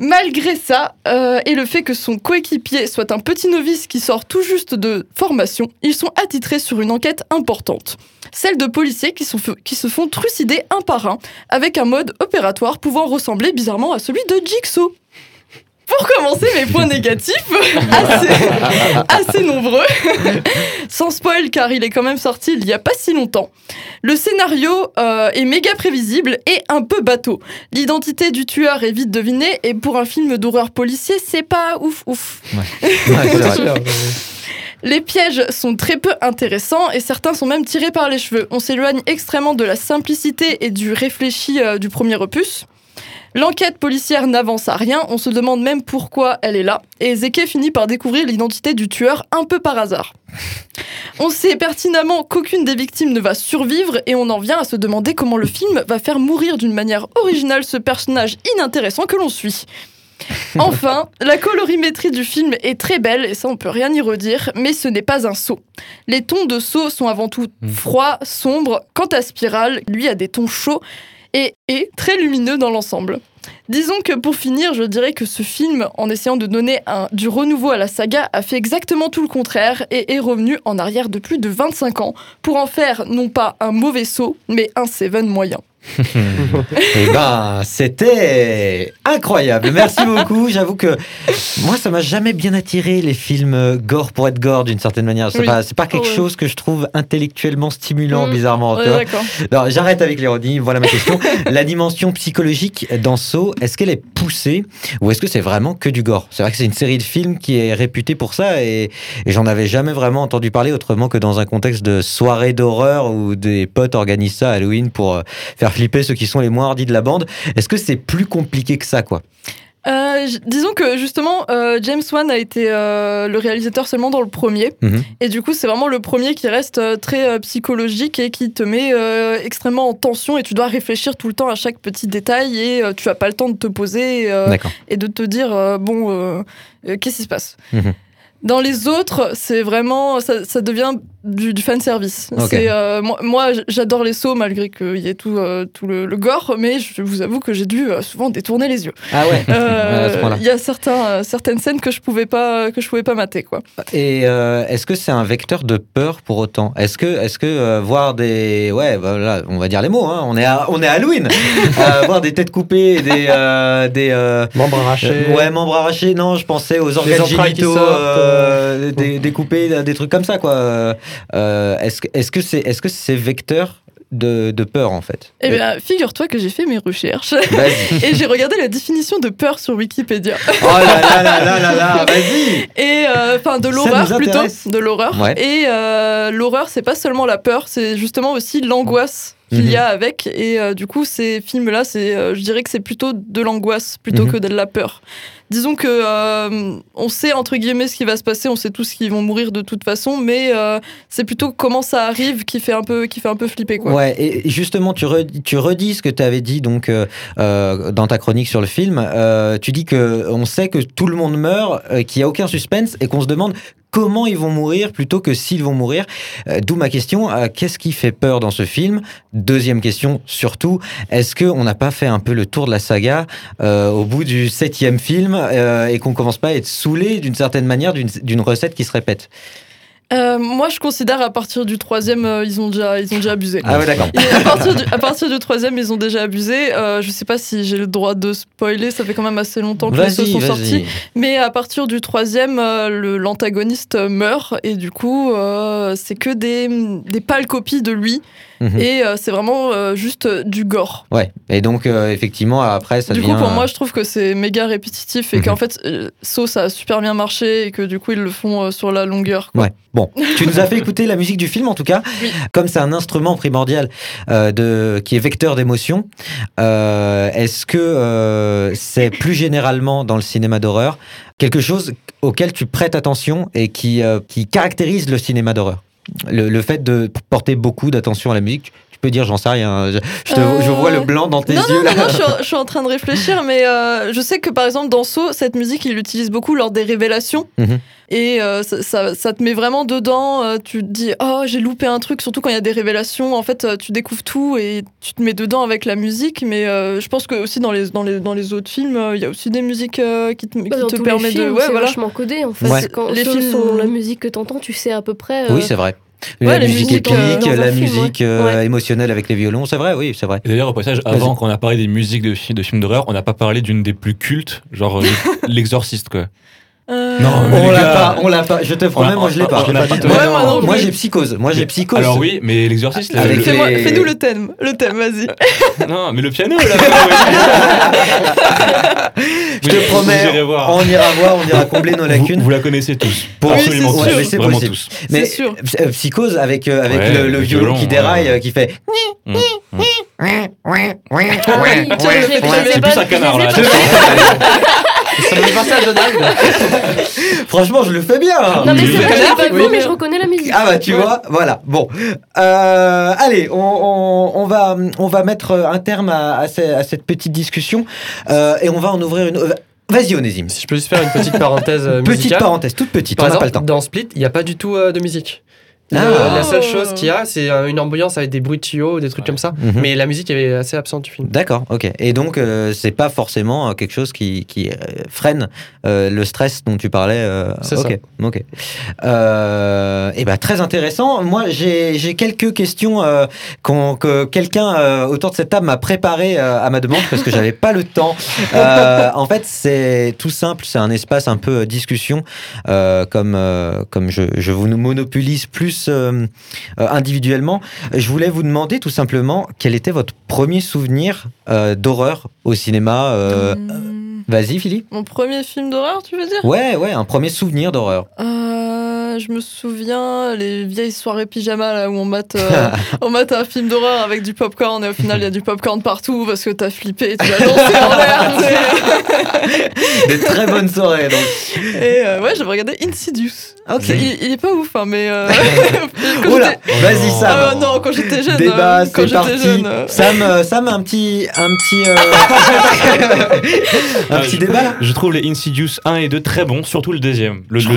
D: Malgré ça, euh, et le fait que son coéquipier soit un petit novice qui sort tout juste de formation, ils sont attitrés sur une enquête importante. Celle de policiers qui, sont qui se font trucider un par un, avec un mode opératoire pouvant ressembler bizarrement à celui de Jigsaw. Pour commencer, mes points négatifs, assez, assez nombreux. Sans spoil, car il est quand même sorti il y a pas si longtemps. Le scénario euh, est méga prévisible et un peu bateau. L'identité du tueur est vite devinée et pour un film d'horreur policier, c'est pas ouf ouf.
A: Ouais.
D: Les pièges sont très peu intéressants et certains sont même tirés par les cheveux. On s'éloigne extrêmement de la simplicité et du réfléchi euh, du premier opus. L'enquête policière n'avance à rien, on se demande même pourquoi elle est là, et Zeke finit par découvrir l'identité du tueur un peu par hasard. On sait pertinemment qu'aucune des victimes ne va survivre, et on en vient à se demander comment le film va faire mourir d'une manière originale ce personnage inintéressant que l'on suit. Enfin, la colorimétrie du film est très belle, et ça on peut rien y redire, mais ce n'est pas un saut. Les tons de saut sont avant tout froids, sombres, quant à Spiral, lui a des tons chauds et est très lumineux dans l'ensemble. Disons que pour finir, je dirais que ce film, en essayant de donner du renouveau à la saga, a fait exactement tout le contraire et est revenu en arrière de plus de 25 ans pour en faire non pas un mauvais saut, mais un Seven moyen.
A: Eh ben, c'était incroyable. Merci beaucoup. J'avoue que moi, ça m'a jamais bien attiré les films gore pour être gore d'une certaine manière. C'est
D: Oui.
A: pas, quelque
D: Oh, ouais.
A: chose que je trouve intellectuellement stimulant,
D: Mm.
A: bizarrement.
D: Ouais,
A: j'arrête avec l'ironie. Voilà ma question. La dimension psychologique dans Saw, est-ce qu'elle est poussée ou est-ce que c'est vraiment que du gore? C'est vrai que c'est une série de films qui est réputée pour ça et, et j'en avais jamais vraiment entendu parler autrement que dans un contexte de soirée d'horreur où des potes organisent ça à Halloween pour euh, faire flipper ceux qui sont les moins hardis de la bande. Est-ce que c'est plus compliqué que ça, quoi?
D: Euh, disons que justement, euh, James Wan a été euh, le réalisateur seulement dans le premier.
A: Mhm.
D: Et du coup, c'est vraiment le premier qui reste très psychologique et qui te met extrêmement en tension et tu dois réfléchir tout le temps à chaque petit détail et tu as pas le temps de te poser et de te dire, bon, qu'est-ce qui se passe?
A: Mhm.
D: Dans les autres, c'est vraiment, ça, ça devient du, du fan service. Euh, moi, moi, j'adore les sauts malgré qu'il y ait tout, euh, tout le, le gore, mais je vous avoue que j'ai dû euh, souvent détourner les yeux.
A: Ah ouais.
D: Euh,
A: À ce point-là.
D: Il y a certains, euh, certaines scènes que je pouvais pas que je pouvais pas mater quoi.
A: Et euh, est-ce que c'est un vecteur de peur pour autant? Est-ce que, est-ce que euh, voir des, ouais, voilà, on va dire les mots, hein, on est à, on est à Halloween, Euh, voir des têtes coupées, et des, euh, des, euh,
E: Membre arraché.
A: euh, ouais, membres arrachés. Non, je pensais aux organes génitaux euh, dé- découper des trucs comme ça, quoi. Euh, est-ce que est-ce que c'est est-ce que c'est vecteur de, de peur en fait?
D: Eh bien, figure-toi que j'ai fait mes recherches et j'ai regardé la définition de peur sur Wikipédia.
A: Oh là là là là là là, vas-y.
D: Et euh, enfin de l'horreur plutôt, de l'horreur.
A: Ouais.
D: Et euh, l'horreur, c'est pas seulement la peur, c'est justement aussi l'angoisse qu'il
A: Mhm.
D: y a avec. Et euh, du coup, ces films-là, c'est, euh, je dirais que c'est plutôt de l'angoisse plutôt
A: Mhm.
D: que de la peur. Disons que euh, on sait entre guillemets ce qui va se passer, on sait tous qu'ils vont mourir de toute façon, mais c'est plutôt comment ça arrive qui fait un peu, qui fait un peu flipper quoi.
A: Ouais, et justement, tu, redis, tu redis ce que tu avais dit donc dans ta chronique sur le film. Tu dis que on sait que tout le monde meurt, qu'il n'y a aucun suspense et qu'on se demande comment ils vont mourir plutôt que s'ils vont mourir. Euh, D'où ma question euh, qu'est-ce qui fait peur dans ce film? Deuxième question, surtout, est-ce que on n'a pas fait un peu le tour de la saga euh, au bout du septième film et qu'on commence pas à être saoulé d'une certaine manière d'une recette qui se répète?
D: Euh, moi, je considère à partir du troisième, euh, ils ont déjà, ils ont déjà abusé.
A: Ah ouais, d'accord.
D: À, partir du, à partir du troisième, ils ont déjà abusé. Euh, je sais pas si j'ai le droit de spoiler, ça fait quand même assez longtemps que les
A: Vas-y,
D: sont sortis.
A: vas-y.
D: Mais à partir du troisième, l'antagoniste meurt et du coup, c'est que des, des pâles copies de lui.
A: Mhm.
D: Et c'est vraiment juste du gore.
A: Ouais, et donc effectivement, après, ça
D: du
A: devient.
D: coup, pour moi, je trouve que c'est méga répétitif et
A: Mhm.
D: qu'en fait, Saw, ça a super bien marché et que du coup, ils le font sur la longueur. quoi.
A: Ouais. Bon, tu nous as fait écouter la musique du film en tout cas.
D: Oui.
A: Comme c'est un instrument primordial euh, de, qui est vecteur d'émotion, euh, est-ce que euh, c'est plus généralement dans le cinéma d'horreur quelque chose auquel tu prêtes attention et qui, qui caractérise le cinéma d'horreur? Le, le fait de porter beaucoup d'attention à la musique, tu peux dire j'en sais rien. Je, je te- je vois le blanc dans tes
D: non,
A: yeux
D: non,
A: là.
D: non, non, je, suis en, je suis en train de réfléchir, mais je sais que par exemple dans Saw, cette musique, il l'utilise beaucoup lors des révélations.
A: Mhm.
D: Et euh, ça, ça- ça te met vraiment dedans. euh, tu te dis, oh, j'ai loupé un truc, surtout quand il y a des révélations. En fait, euh, tu découvres tout et tu te mets dedans avec la musique. Mais euh, je pense que aussi dans les, dans les, dans les autres films, euh, il y a aussi des musiques euh, qui te, qui
B: Bah, dans
D: te permettent de.
B: films,
D: Ouais,
B: c'est
D: voilà.
B: vachement codé en fait.
A: Ouais.
B: Quand
D: Les films-
B: sont la musique que t'entends, tu sais à peu près. euh,
A: Oui, c'est vrai.
D: Ouais,
A: la musique épique, la
B: film,
A: musique
B: ouais.
A: euh,
B: Ouais.
A: émotionnelle avec les violons, c'est vrai, oui, c'est vrai.
C: D'ailleurs, au passage, avant qu'on a parlé des musiques de, fi- de films d'horreur, on n'a pas parlé d'une des plus cultes, genre L'exorciste, quoi.
D: Euh,
C: Non, mais
A: On l'a pas, on l'a pas. Je te promets, moi je l'ai pas.
D: Ouais, moi
A: j'ai psychose. Moi j'ai psychose.
C: Alors oui, mais L'exorciste, le-
A: Avec
C: le-
D: Fais-moi-
A: les-
D: Fais-nous le thème. Le thème, vas-y.
C: non, mais le piano, là.
A: Je te promets, on ira voir, on ira combler nos
C: Vous,
A: lacunes.
C: vous la connaissez tous.
A: Pour-
C: Absolument
D: Oui, c'est
C: tous.
D: sûr.
A: Oui, c'est possible.
C: tous.
A: Mais
D: C'est sûr.
A: euh, psychose avec euh, avec
C: Ouais,
A: le, le violon,
C: violon,
A: qui déraille,
C: ouais.
A: euh, qui fait.
C: Mmh, mmh.
B: Ah
A: ouais, ouais.
C: C'est plus un canard, là.
E: Ça me fait penser à Donald.
A: Franchement, je le fais bien. hein.
B: Non mais c'est vrai, je pas vu, mais je reconnais la musique.
A: Ah bah tu
B: Ouais.
A: vois, voilà. Bon, Euh, allez, on, on- on va on va mettre un terme à, à ce- à cette petite discussion euh, et on va en ouvrir une. Vas-y, Onésime.
E: Si je peux juste faire une petite parenthèse euh,
A: Petite
E: musicale.
A: parenthèse, toute petite.
E: Par
A: on n'a pas
E: exemple,
A: le temps.
E: dans Split, il n'y a pas du tout euh, de musique.
A: Ah.
E: La seule chose qu'il y a, c'est euh, une ambiance avec des bruits de tuyaux, des trucs comme ça.
A: Mhm.
E: Mais la musique est assez absente du film.
A: D'accord, ok. Et donc, euh, c'est pas forcément euh, quelque chose qui, qui euh, freine euh, le stress dont tu parlais. euh,
E: C'est
A: ok, ok. Euh, et ben très intéressant. Moi, j'ai j'ai quelques questions euh, qu'on- que quelqu'un euh, autour de cette table m'a préparé euh, à ma demande parce que j'avais pas le temps. Euh, en fait, c'est tout simple. C'est un espace un peu discussion, euh, comme euh, comme je, je vous monopolise plus euh, euh, individuellement. Je voulais vous demander tout simplement quel était votre premier souvenir euh, d'horreur au cinéma.
D: Hum,
A: Vas-y, Philippe.
D: Mon premier film d'horreur, tu veux dire?
A: Ouais, ouais, un premier souvenir d'horreur.
D: Euh, je me souviens les vieilles soirées pyjama là où on mate, euh, on mate un film d'horreur avec du popcorn et au final il y a du popcorn partout parce que t'as flippé et tu l'as lancé en l'air.
A: Des très bonnes soirées, donc.
D: Et euh, ouais, j'avais regardé Insidious.
A: Ok.
D: Il, il est pas ouf, hein, mais euh,
A: Oula, vas-y. Sam.
D: Ah, non, quand j'étais jeune.
A: Débat,
D: quand j'étais jeune.
A: Sam, Sam, un petit, un petit, un
C: Ah,
A: petit
C: je-
A: débat là.
C: Je trouve les Insidious 1 et 2 très bons, surtout le deuxième. Le,
D: Je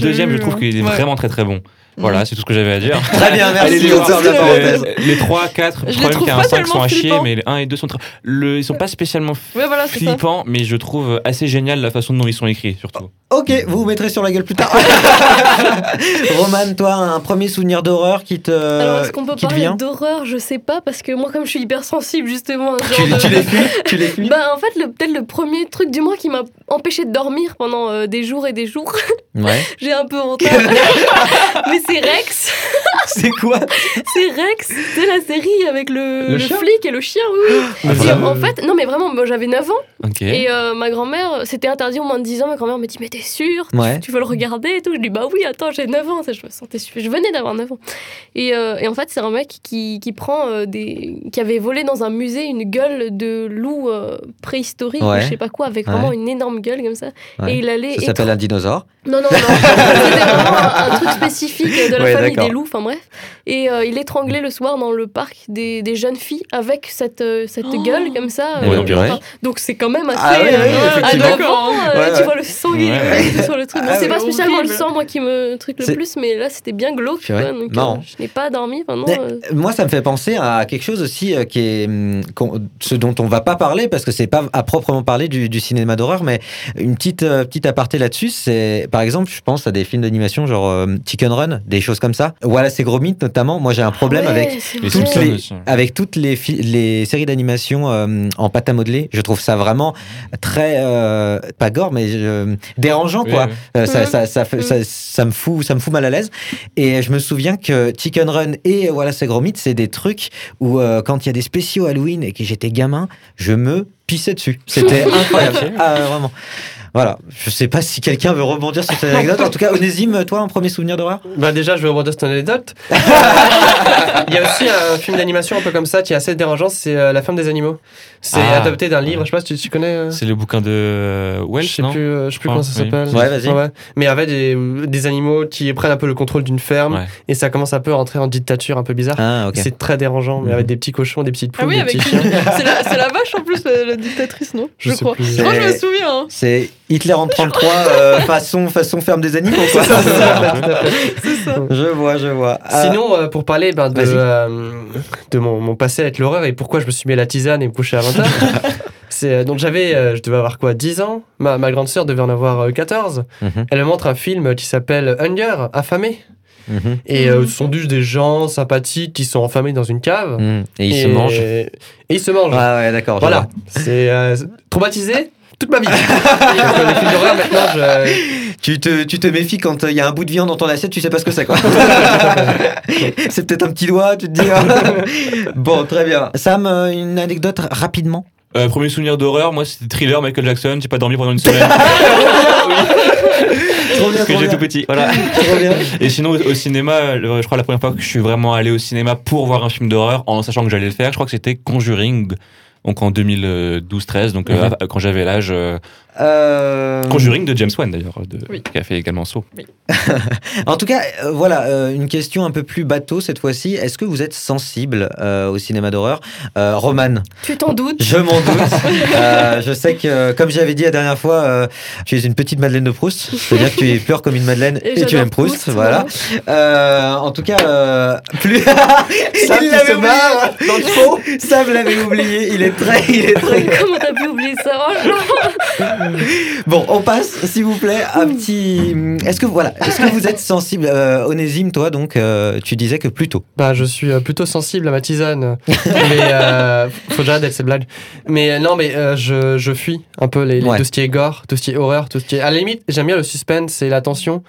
C: deuxième, je trouve qu'il est
D: ouais.
C: vraiment très très bon. Voilà, c'est tout ce que j'avais à dire.
A: Très bien, merci.
C: Allez
A: ferme la parenthèse.
C: Les, les 3, 4,
D: Je les
C: le problème
D: trouve
C: qu'il y a
D: pas
C: un 5
D: tellement
C: sont à chier, mais les 1 et 2 sont très. Le, ils sont pas spécialement
D: Ouais, voilà,
C: flippants, mais je trouve assez génial la façon dont ils sont écrits, surtout.
A: Ok, vous vous mettrez sur la gueule plus tard. Roman, toi, un premier souvenir d'horreur qui te,
B: Alors, est-ce qu'on peut parler d'horreur? Je sais pas, parce que moi, comme je suis hypersensible, justement,
A: Tu,
B: genre
A: tu
B: de-
A: les fuis Tu les fuis?
B: Bah, en fait, le- peut-être le premier truc du mois qui m'a empêché de dormir pendant euh, des jours et des jours.
A: Ouais.
B: J'ai un peu honte. Mais c'est Rex.
A: C'est quoi
B: C'est Rex. C'est la série avec le,
A: Le
B: le
A: chien
B: flic et le chien, oui.
A: Ah,
B: Et en fait, non, mais vraiment, moi, j'avais 9 ans.
C: Ok.
B: Et euh, ma grand-mère, c'était interdit au moins de 10 ans. Ma grand-mère me dit Mais t'es sûre? Tu-
A: Ouais.
B: tu, veux le regarder et tout? Je dis Bah oui, attends, j'ai 9 ans. Ça, Je me sentais Je venais d'avoir 9 ans. Et, euh, et en fait, c'est un mec qui, qui prend euh, des. qui avait volé dans un musée une gueule de loup préhistorique
A: Ouais.
B: ou je sais pas quoi, avec
A: Ouais.
B: vraiment une énorme gueule comme ça. Et il allait.
A: Ça s'appelle un dinosaure.
B: Non, non, non. C'était vraiment un, un truc spécifique de la
A: Ouais,
B: famille des loups, enfin bref. Et euh, il étranglait le soir dans le parc des, des jeunes filles avec cette, euh, cette gueule comme ça.
A: Ouais,
B: enfin, donc c'est quand même assez.
A: Ah ouais, ouais,
B: euh, à
A: effectivement.
B: neuf ans, euh,
A: Ouais,
B: tu
A: ouais.
B: vois le sang sur le truc.
A: Ah
B: c'est
A: ouais,
B: pas spécialement
D: horrible.
B: le sang, moi, qui me truc le plus, mais là c'était bien glauque. Quoi, donc, euh, je n'ai pas dormi pendant.
A: Mais,
B: euh,
A: Moi, ça me fait penser à quelque chose aussi euh, qui est hum, ce dont on va pas parler parce que c'est pas à proprement parler du, du cinéma d'horreur, mais une petite euh, petite aparté là-dessus, c'est par exemple, je pense à des films d'animation genre euh, Chicken Run, des choses comme ça. Voilà, c'est Gromit notamment. Moi, j'ai un problème
B: ouais,
A: avec toutes les,
C: aussi.
A: avec toutes les, fi- les séries d'animation euh, en pâte à modeler. Je trouve ça vraiment très euh, pas gore, mais euh, dérangeant quoi. Ça, ça, ça, fait- ça, ça me fout, ça me fout mal à l'aise. Et je me souviens que Chicken Run et voilà c'est gros mythe, c'est des trucs où euh, quand il y a des spéciaux Halloween et que j'étais gamin, je me pissais dessus. C'était incroyable. Ah, vraiment. Voilà. Je sais pas si quelqu'un veut rebondir sur cette anecdote. En tout cas, Onésime, toi, un premier souvenir d'horreur?
E: Bah déjà, je vais rebondir sur ton anecdote. Il y a aussi un film d'animation un peu comme ça qui est assez dérangeant, c'est euh, La ferme des animaux. C'est
C: Ah.
E: adapté d'un livre, je sais pas si tu, tu connais. euh,
C: C'est le bouquin de euh,
E: je
C: Welsh,
E: sais
C: non?
E: plus, euh, je sais plus
C: crois,
E: comment ça
C: oui.
E: s'appelle.
A: Ouais, vas-y.
E: Mais avec des, des animaux qui prennent un peu le contrôle d'une ferme
C: Ouais.
E: et ça commence un peu à rentrer en dictature un peu bizarre.
A: Ah.
E: C'est très dérangeant, mais
A: Mhm.
E: avec des petits cochons, des petites
D: Ah
E: poules,
D: oui,
E: des
D: avec
E: petits
D: une-
E: chiens.
D: c'est la, vache en plus, la, la dictatrice, non?
E: Je
D: Je,
E: sais
D: crois.
E: plus.
D: Je je me souviens. hein.
A: C'est Hitler en 33, euh, façon, façon ferme des animaux, quoi.
D: C'est ça.
A: Je vois, je vois. Ah,
E: Sinon, euh, pour parler ben, de, euh, de mon, mon passé avec l'horreur et pourquoi je me suis mis à la tisane et me coucher à 20h, c'est euh, donc j'avais, euh, je devais avoir quoi, 10 ans? Ma, ma grande sœur devait en avoir euh, 14.
A: Mhm,
E: Elle me montre un film qui s'appelle Hunger, affamé.
A: mhm,
E: Et euh,
D: Mhm.
E: ce sont juste des gens sympathiques qui sont enfermés dans une cave.
A: Et il se
E: Et-
A: mange.
E: Et ils se mangent.
A: Ah ouais, d'accord.
E: voilà. C'est euh, traumatisé toute ma vie. Euh, les films d'horreur, maintenant, je...
A: Tu te, tu te méfies quand il y a un bout de viande dans ton assiette, tu sais pas ce que c'est quoi. c'est peut-être un petit doigt, tu te dis. ah. bon, très bien. Sam, euh, une anecdote rapidement.
C: Euh, premier souvenir d'horreur, moi c'était thriller Michael Jackson, j'ai pas dormi pendant une semaine.
A: Trop bien,
C: Parce que
A: trop
C: j'ai tout petit. Voilà. Et sinon, au, au cinéma, le- je crois la première fois que je suis vraiment allé au cinéma pour voir un film d'horreur, en sachant que j'allais le faire, je crois que c'était Conjuring. Donc en 2012-13, donc euh, quand j'avais l'âge. Euh, Conjuring de James Wan d'ailleurs, de-
D: Oui.
C: qui a fait également Saw.
A: En tout cas, euh, voilà, euh, une question un peu plus bateau cette fois-ci. Est-ce que vous êtes sensible euh, au cinéma d'horreur? Euh, Roman,
B: Tu t'en doutes?
A: Je m'en doute. Euh, je sais que, comme j'avais dit la dernière fois, euh, tu es une petite Madeleine de Proust. C'est-à-dire que tu pleures comme une Madeleine et,
B: Et
A: tu aimes Proust.
B: Proust,
A: voilà. Euh, en tout cas, euh, plus.
E: Sam
A: il
E: qui
A: l'avait
E: se
A: oublié.
E: marre dans le faux.
A: Sam l'avait oublié. Il est très, il est très.
B: Comment t'as pu oublier ça? Oh.
A: Bon, on passe, s'il vous plaît, un petit. Est-ce que voilà, est-ce que vous êtes sensible, euh, Onésime, toi, donc, euh, tu disais que plutôt.
E: Bah, je suis euh, plutôt sensible à ma tisane. mais euh, faut j'arrête avec ces blagues. Mais euh, non, mais euh, je, je fuis un peu les, les-
A: Ouais.
E: tout ce qui est gore, tout ce qui est horreur, tout ce qui est. À la limite, j'aime bien le suspense et la tension,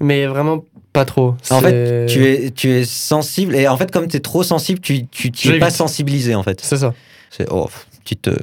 E: mais vraiment pas trop.
A: En
E: C'est-
A: Tu es, tu es sensible et en fait, comme tu es trop sensible, tu, tu, tu es pas sensible en fait.
E: C'est ça.
A: C'est oh, petite, euh,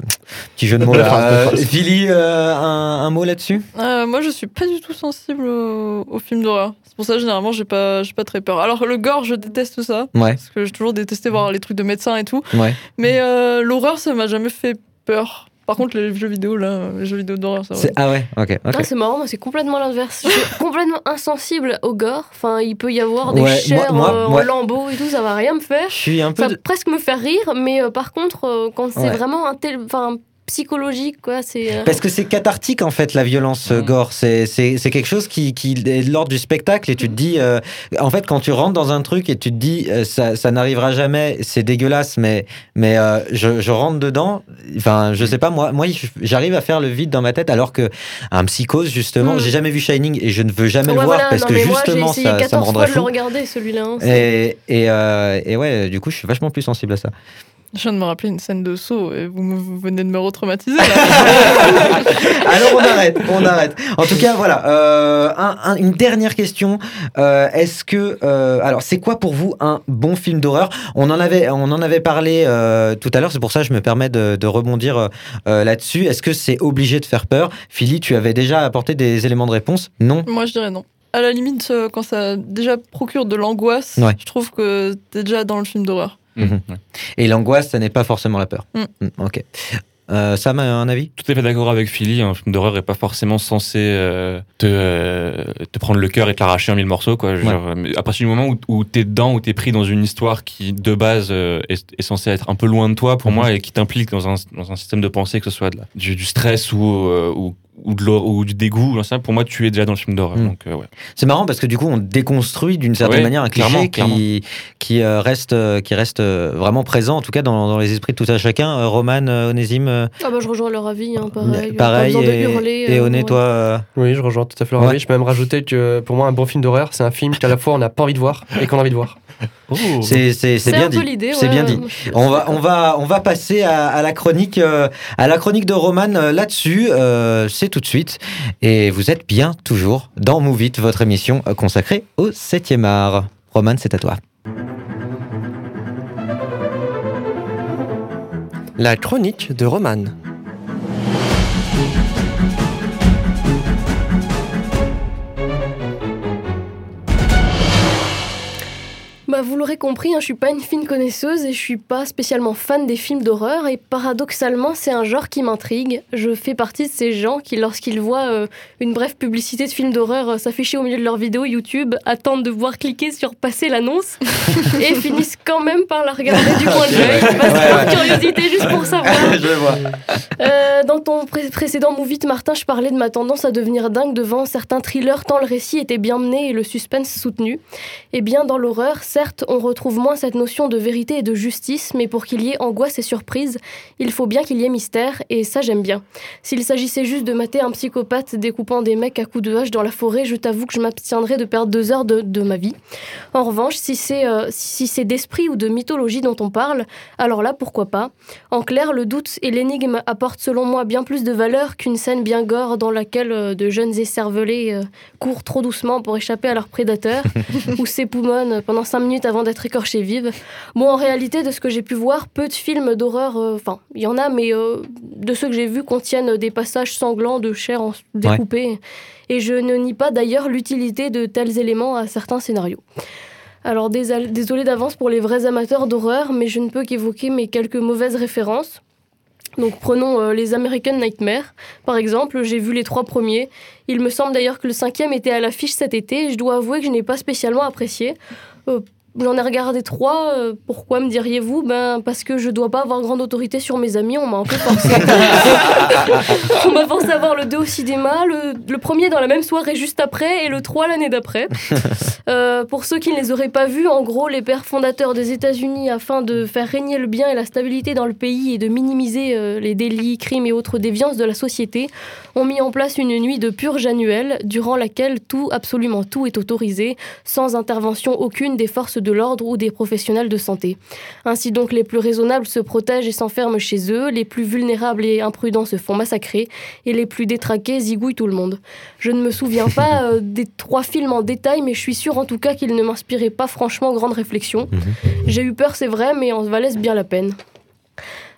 A: petit jeu de mots là.
E: belle
A: Euh, euh, un, un mot là-dessus?
D: Euh, moi, je suis pas du tout sensible aux, aux films d'horreur. C'est pour ça, généralement, j'ai pas, j'ai pas très peur. Alors, le gore, je déteste ça.
A: Ouais,
D: Parce que j'ai toujours détesté voir les trucs de médecins et tout.
A: ouais.
D: Mais euh, l'horreur, ça m'a jamais fait peur. Par contre, les jeux vidéo, là, les jeux vidéo d'horreur, ça va.
A: C'est- Ah ouais, ok. ok.
B: C'est marrant, moi c'est complètement l'inverse. Je suis complètement insensible au gore. Enfin, il peut y avoir des
A: Ouais,
B: chairs
A: moi-
B: euh,
A: moi-
B: en lambeaux et tout, ça va rien me faire.
A: Je suis un peu.
B: Ça va
A: de-
B: presque me faire rire, mais euh, par contre, euh, quand c'est
A: Ouais.
B: vraiment un tel. Enfin, psychologique, quoi. C'est. euh,
A: Parce que c'est cathartique en fait la violence euh, gore. C'est c'est c'est quelque chose qui, qui est de l'ordre du spectacle et tu te dis euh, en fait quand tu rentres dans un truc et tu te dis euh, ça, ça n'arrivera jamais, c'est dégueulasse mais mais euh, je, je rentre dedans. Enfin je sais pas moi moi j'arrive à faire le vide dans ma tête alors que un psychose justement
B: Mhm.
A: j'ai jamais vu Shining et je ne veux jamais
B: ouais,
A: le voir
B: voilà,
A: parce
B: non,
A: que
B: mais moi, j'ai
A: justement ça, ça me
B: 14 fois
A: rendrait
B: de le
A: fou.
B: regarder, celui-là. hein,
A: Et, et, et ouais, du coup, je suis vachement plus sensible à ça.
D: Je viens de me rappeler une scène de saut et vous, venez de me retraumatiser.
A: Alors on arrête, on arrête. En tout cas, voilà. euh, un- un- une dernière question. Euh, Est-ce que, euh, alors, c'est quoi pour vous un bon film d'horreur? On en avait, on en avait parlé tout à l'heure. C'est pour ça que je me permets de, de rebondir là-dessus. Est-ce que c'est obligé de faire peur? Philly, tu avais déjà apporté des éléments de réponse? Non?
D: Moi, je dirais non. À la limite, quand ça déjà procure de l'angoisse,
A: Ouais.
D: je trouve que t'es déjà dans le film d'horreur.
A: Mhm.
C: Ouais.
A: Et l'angoisse, ça n'est pas forcément la peur.
D: Mm.
A: Mm, ok. Euh, Sam a un avis?
C: Tout à fait d'accord avec Philly. Un film d'horreur est pas forcément censé euh, te, euh, te prendre le cœur et te l'arracher en mille morceaux. Quoi. Genre, à partir du moment où, où t'es dedans, où t'es pris dans une histoire qui, de base, euh, est, est censée être un peu loin de toi, pour
A: Mhm.
C: moi, et qui t'implique dans un, dans un système de pensée, que ce soit de la- du, du stress ou, euh, ou, ou, de ou du dégoût, pour moi, tu es déjà dans le film d'horreur. Donc, euh, ouais.
A: C'est marrant parce que du coup, on déconstruit d'une certaine
C: Ouais,
A: manière un cliché
C: clairement,
A: qui,
C: clairement.
A: qui euh, reste, euh, qui reste euh, vraiment présent, en tout cas dans, dans les esprits de tout un chacun. Euh, Roman, euh, Onésime, euh,
B: Ah bah je rejoins leur avis, hein, pareil.
A: pareil.
B: Pas besoin
A: et,
B: de hurler.
A: et
B: euh,
A: Oné,
B: ouais.
A: toi, euh,
E: Oui, je rejoins tout à fait leur
A: Ouais.
E: avis. Je peux même rajouter que pour moi, un bon film d'horreur, c'est un film qu'à la fois on n'a pas envie de voir et qu'on a envie de voir.
A: c'est c'est- c'est
B: C'est
A: bien dit. C'est
B: ouais,
A: bien dit. On va, on va, on va passer à, à la chronique, euh, à la chronique de Roman euh, là-dessus. euh, tout de suite. Et vous êtes bien toujours dans Move It, votre émission consacrée au 7e art. Roman, c'est à toi.
E: La chronique de Roman.
B: Bah, vous l'aurez compris, hein, je suis pas une fine connaisseuse et je suis pas spécialement fan des films d'horreur et paradoxalement c'est un genre qui m'intrigue. Je fais partie de ces gens qui lorsqu'ils voient euh, une brève publicité de film d'horreur euh, s'afficher au milieu de leur vidéo YouTube attendent de voir cliquer sur passer l'annonce et finissent quand même par la regarder du coin de l'œil parce
A: Ouais, ouais.
B: curiosité juste pour savoir.
A: Je vois.
B: Euh, dans ton pré- précédent Move It, Martin, je parlais de ma tendance à devenir dingue devant certains thrillers tant le récit était bien mené et le suspense soutenu. Eh bien, dans l'horreur, certes, on retrouve moins cette notion de vérité et de justice, mais pour qu'il y ait angoisse et surprise, il faut bien qu'il y ait mystère, et ça j'aime bien. S'il s'agissait juste de mater un psychopathe découpant des mecs à coups de hache dans la forêt, je t'avoue que je m'abstiendrais de perdre deux heures de, de ma vie. En revanche, si c'est euh, si c'est d'esprit ou de mythologie dont on parle, alors là, pourquoi pas? En clair, le doute et l'énigme apportent selon moi bien plus de valeur qu'une scène bien gore dans laquelle euh, de jeunes écervelés euh, courent trop doucement pour échapper à leurs prédateurs ou s'époumonnent pendant cinq minutes avant d'être écorchés vives. Bon, en réalité, de ce que j'ai pu voir, peu de films d'horreur, euh, enfin, il y en a, mais euh, de ceux que j'ai vus contiennent des passages sanglants de chair en- découpée. Et je ne nie pas d'ailleurs l'utilité de tels éléments à certains scénarios. Alors désolé d'avance pour les vrais amateurs d'horreur, mais je ne peux qu'évoquer mes quelques mauvaises références. Donc prenons euh, les American Nightmare. Par exemple, j'ai vu les trois premiers. Il me semble d'ailleurs que le cinquième était à l'affiche cet été et je dois avouer que je n'ai pas spécialement apprécié. Euh, J'en ai regardé trois. euh, pourquoi me diriez-vous? Ben parce que je dois pas avoir grande autorité sur mes amis. On m'a un peu forcé. on m'a forcé à voir le 2 au cinéma, le, le premier dans la même soirée juste après et le 3 l'année d'après. Euh, pour ceux qui ne les auraient pas vus, en gros, les pères fondateurs des États-Unis, afin de faire régner le bien et la stabilité dans le pays et de minimiser euh, les délits, crimes et autres déviances de la société, ont mis en place une nuit de purge annuelle, durant laquelle tout, absolument tout, est autorisé, sans intervention aucune des forces de l'ordre ou des professionnels de santé. Ainsi donc, les plus raisonnables se protègent et s'enferment chez eux, les plus vulnérables et imprudents se font massacrer, et les plus détraqués zigouillent tout le monde. Je ne me souviens pas euh, des trois films en détail, mais je suis sûre en tout cas qu'ils ne m'inspiraient pas franchement grande réflexion. J'ai eu peur, c'est vrai, mais en valait bien la peine.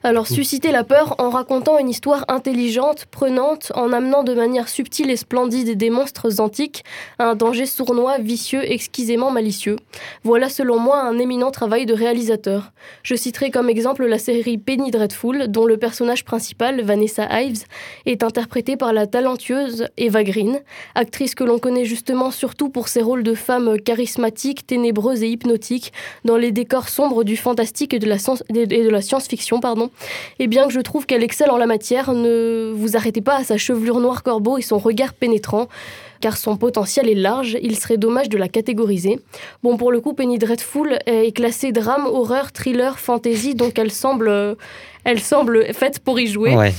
B: Alors, susciter la peur en racontant une histoire intelligente, prenante, en amenant de manière subtile et splendide des monstres antiques à un danger sournois, vicieux, exquisément malicieux. Voilà selon moi un éminent travail de réalisateur. Je citerai comme exemple la série Penny Dreadful, dont le personnage principal, Vanessa Ives, est interprétée par la talentueuse Eva Green, actrice que l'on connaît justement surtout pour ses rôles de femme charismatique, ténébreuse et hypnotique dans les décors sombres du fantastique et de la, et de la science-fiction. pardon. Et bien que je trouve qu'elle excelle en la matière, ne vous arrêtez pas à sa chevelure noire corbeau et son regard pénétrant car son potentiel est large, il serait dommage de la catégoriser. Bon, pour le coup, Penny Dreadful est classée drame, horreur, thriller, fantasy, donc elle semble, euh, elle semble faite pour y jouer.
A: Ouais.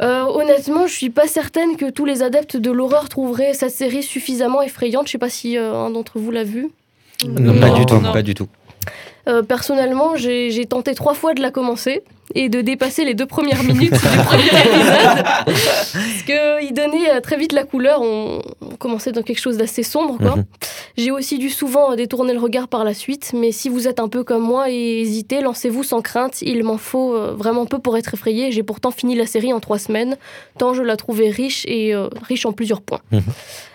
B: Euh, honnêtement, je suis pas certaine que tous les adeptes de l'horreur trouveraient cette série suffisamment effrayante. Je sais pas si euh, un d'entre vous l'a vu.
A: Non, pas du tout,
D: non.
A: pas du tout.
B: Euh, personnellement, j'ai j'ai tenté trois fois de la commencer et de dépasser les deux premières minutes du premier épisode. Parce qu'il donnait euh, très vite la couleur. On, on commençait dans quelque chose d'assez sombre. quoi.
A: Mhm.
B: J'ai aussi dû souvent euh, détourner le regard par la suite. Mais si vous êtes un peu comme moi et hésitez, lancez-vous sans crainte. Il m'en faut euh, vraiment peu pour être effrayé. J'ai pourtant fini la série en trois semaines, tant je la trouvais riche et euh, riche en plusieurs points.
A: Mhm.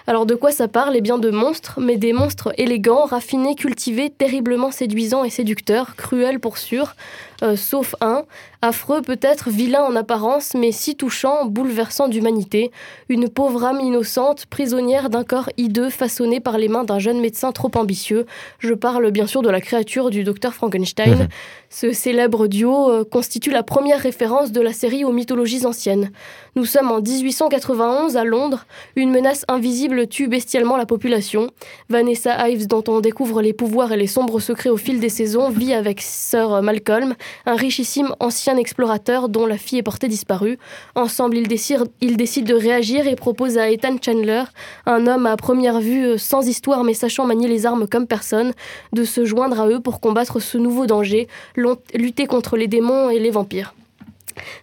B: Alors de quoi ça parle? Eh bien de monstres, mais des monstres élégants, raffinés, cultivés, terriblement séduisants et séducteurs, cruels pour sûr, euh, sauf un, affreux peut-être, vilain en apparence, mais si touchant, bouleversant d'humanité, une pauvre âme innocente, prisonnière d'un corps hideux façonné par les mains d'un jeune médecin trop ambitieux. Je parle bien sûr de la créature du docteur Frankenstein. Ce célèbre duo euh, constitue la première référence de la série aux mythologies anciennes. Nous sommes en 1891 à Londres, une menace invisible tue bestialement la population. Vanessa Ives, dont on découvre les pouvoirs et les sombres secrets au fil des saisons, vit avec Sir Malcolm, un richissime ancien explorateur dont la fille est portée disparue. Ensemble, ils décident, ils décident de réagir et proposent à Ethan Chandler, un homme à première vue euh, sans histoire mais sachant manier les armes comme personne, de se joindre à eux pour combattre ce nouveau danger, lutter contre les démons et les vampires.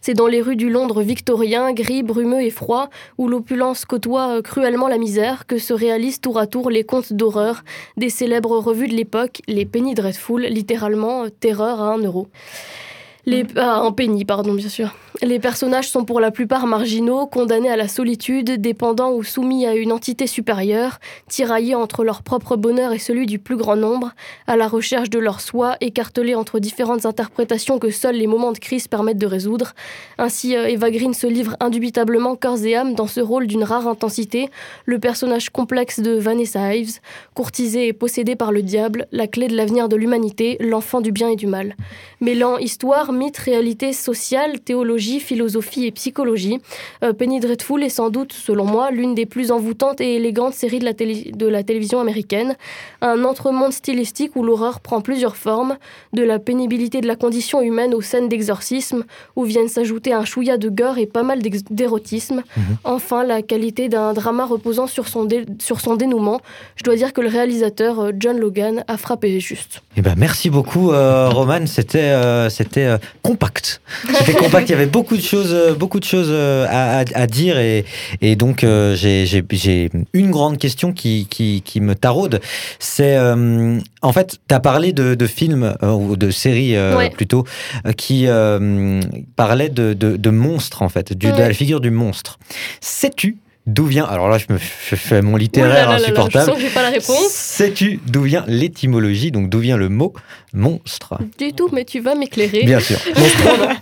B: C'est dans les rues du Londres victorien, gris, brumeux et froid, où l'opulence côtoie euh, cruellement la misère, que se réalisent tour à tour les contes d'horreur des célèbres revues de l'époque, les Penny Dreadful, littéralement euh, terreur à un euro. Les, ah, un penny, pardon, bien sûr. Les personnages sont pour la plupart marginaux, condamnés à la solitude, dépendants ou soumis à une entité supérieure, tiraillés entre leur propre bonheur et celui du plus grand nombre, à la recherche de leur soi, écartelés entre différentes interprétations que seuls les moments de crise permettent de résoudre. Ainsi, euh, Eva Green se livre indubitablement corps et âme dans ce rôle d'une rare intensité, le personnage complexe de Vanessa Ives, courtisée et possédée par le diable, la clé de l'avenir de l'humanité, l'enfant du bien et du mal. Mêlant histoire, mythe, réalité sociale, théologie, philosophie et psychologie, euh, Penny Dreadful est sans doute, selon moi, l'une des plus envoûtantes et élégantes séries de la, télé- de la télévision américaine. Un entremonde stylistique où l'horreur prend plusieurs formes, de la pénibilité de la condition humaine aux scènes d'exorcisme, où viennent s'ajouter un chouïa de gore et pas mal d'érotisme. Enfin, la qualité d'un drama reposant sur son, dé- sur son dénouement. Je dois dire que le réalisateur, euh, John Logan, a frappé juste.
A: Eh ben, merci beaucoup, euh, Roman. C'était euh, c'était compact. C'était compact. Il y avait beaucoup de choses, euh, beaucoup de choses euh, à, à- à dire et, et donc euh, j'ai une grande question qui, qui, qui me taraude. C'est euh, en fait, tu as parlé de, de films ou de séries
B: Ouais.
A: plutôt qui parlaient de, de, de monstres en fait, du, de la figure du monstre. Sais-tu d'où vient Alors là, je me je fais mon
B: là
A: littéraire
B: là là là,
A: insupportable.
B: Je sens que j'ai pas la réponse.
A: Sais-tu d'où vient l'étymologie, donc d'où vient le mot monstre?
B: Du tout, mais tu vas m'éclairer.
A: Bien sûr. Monstrum,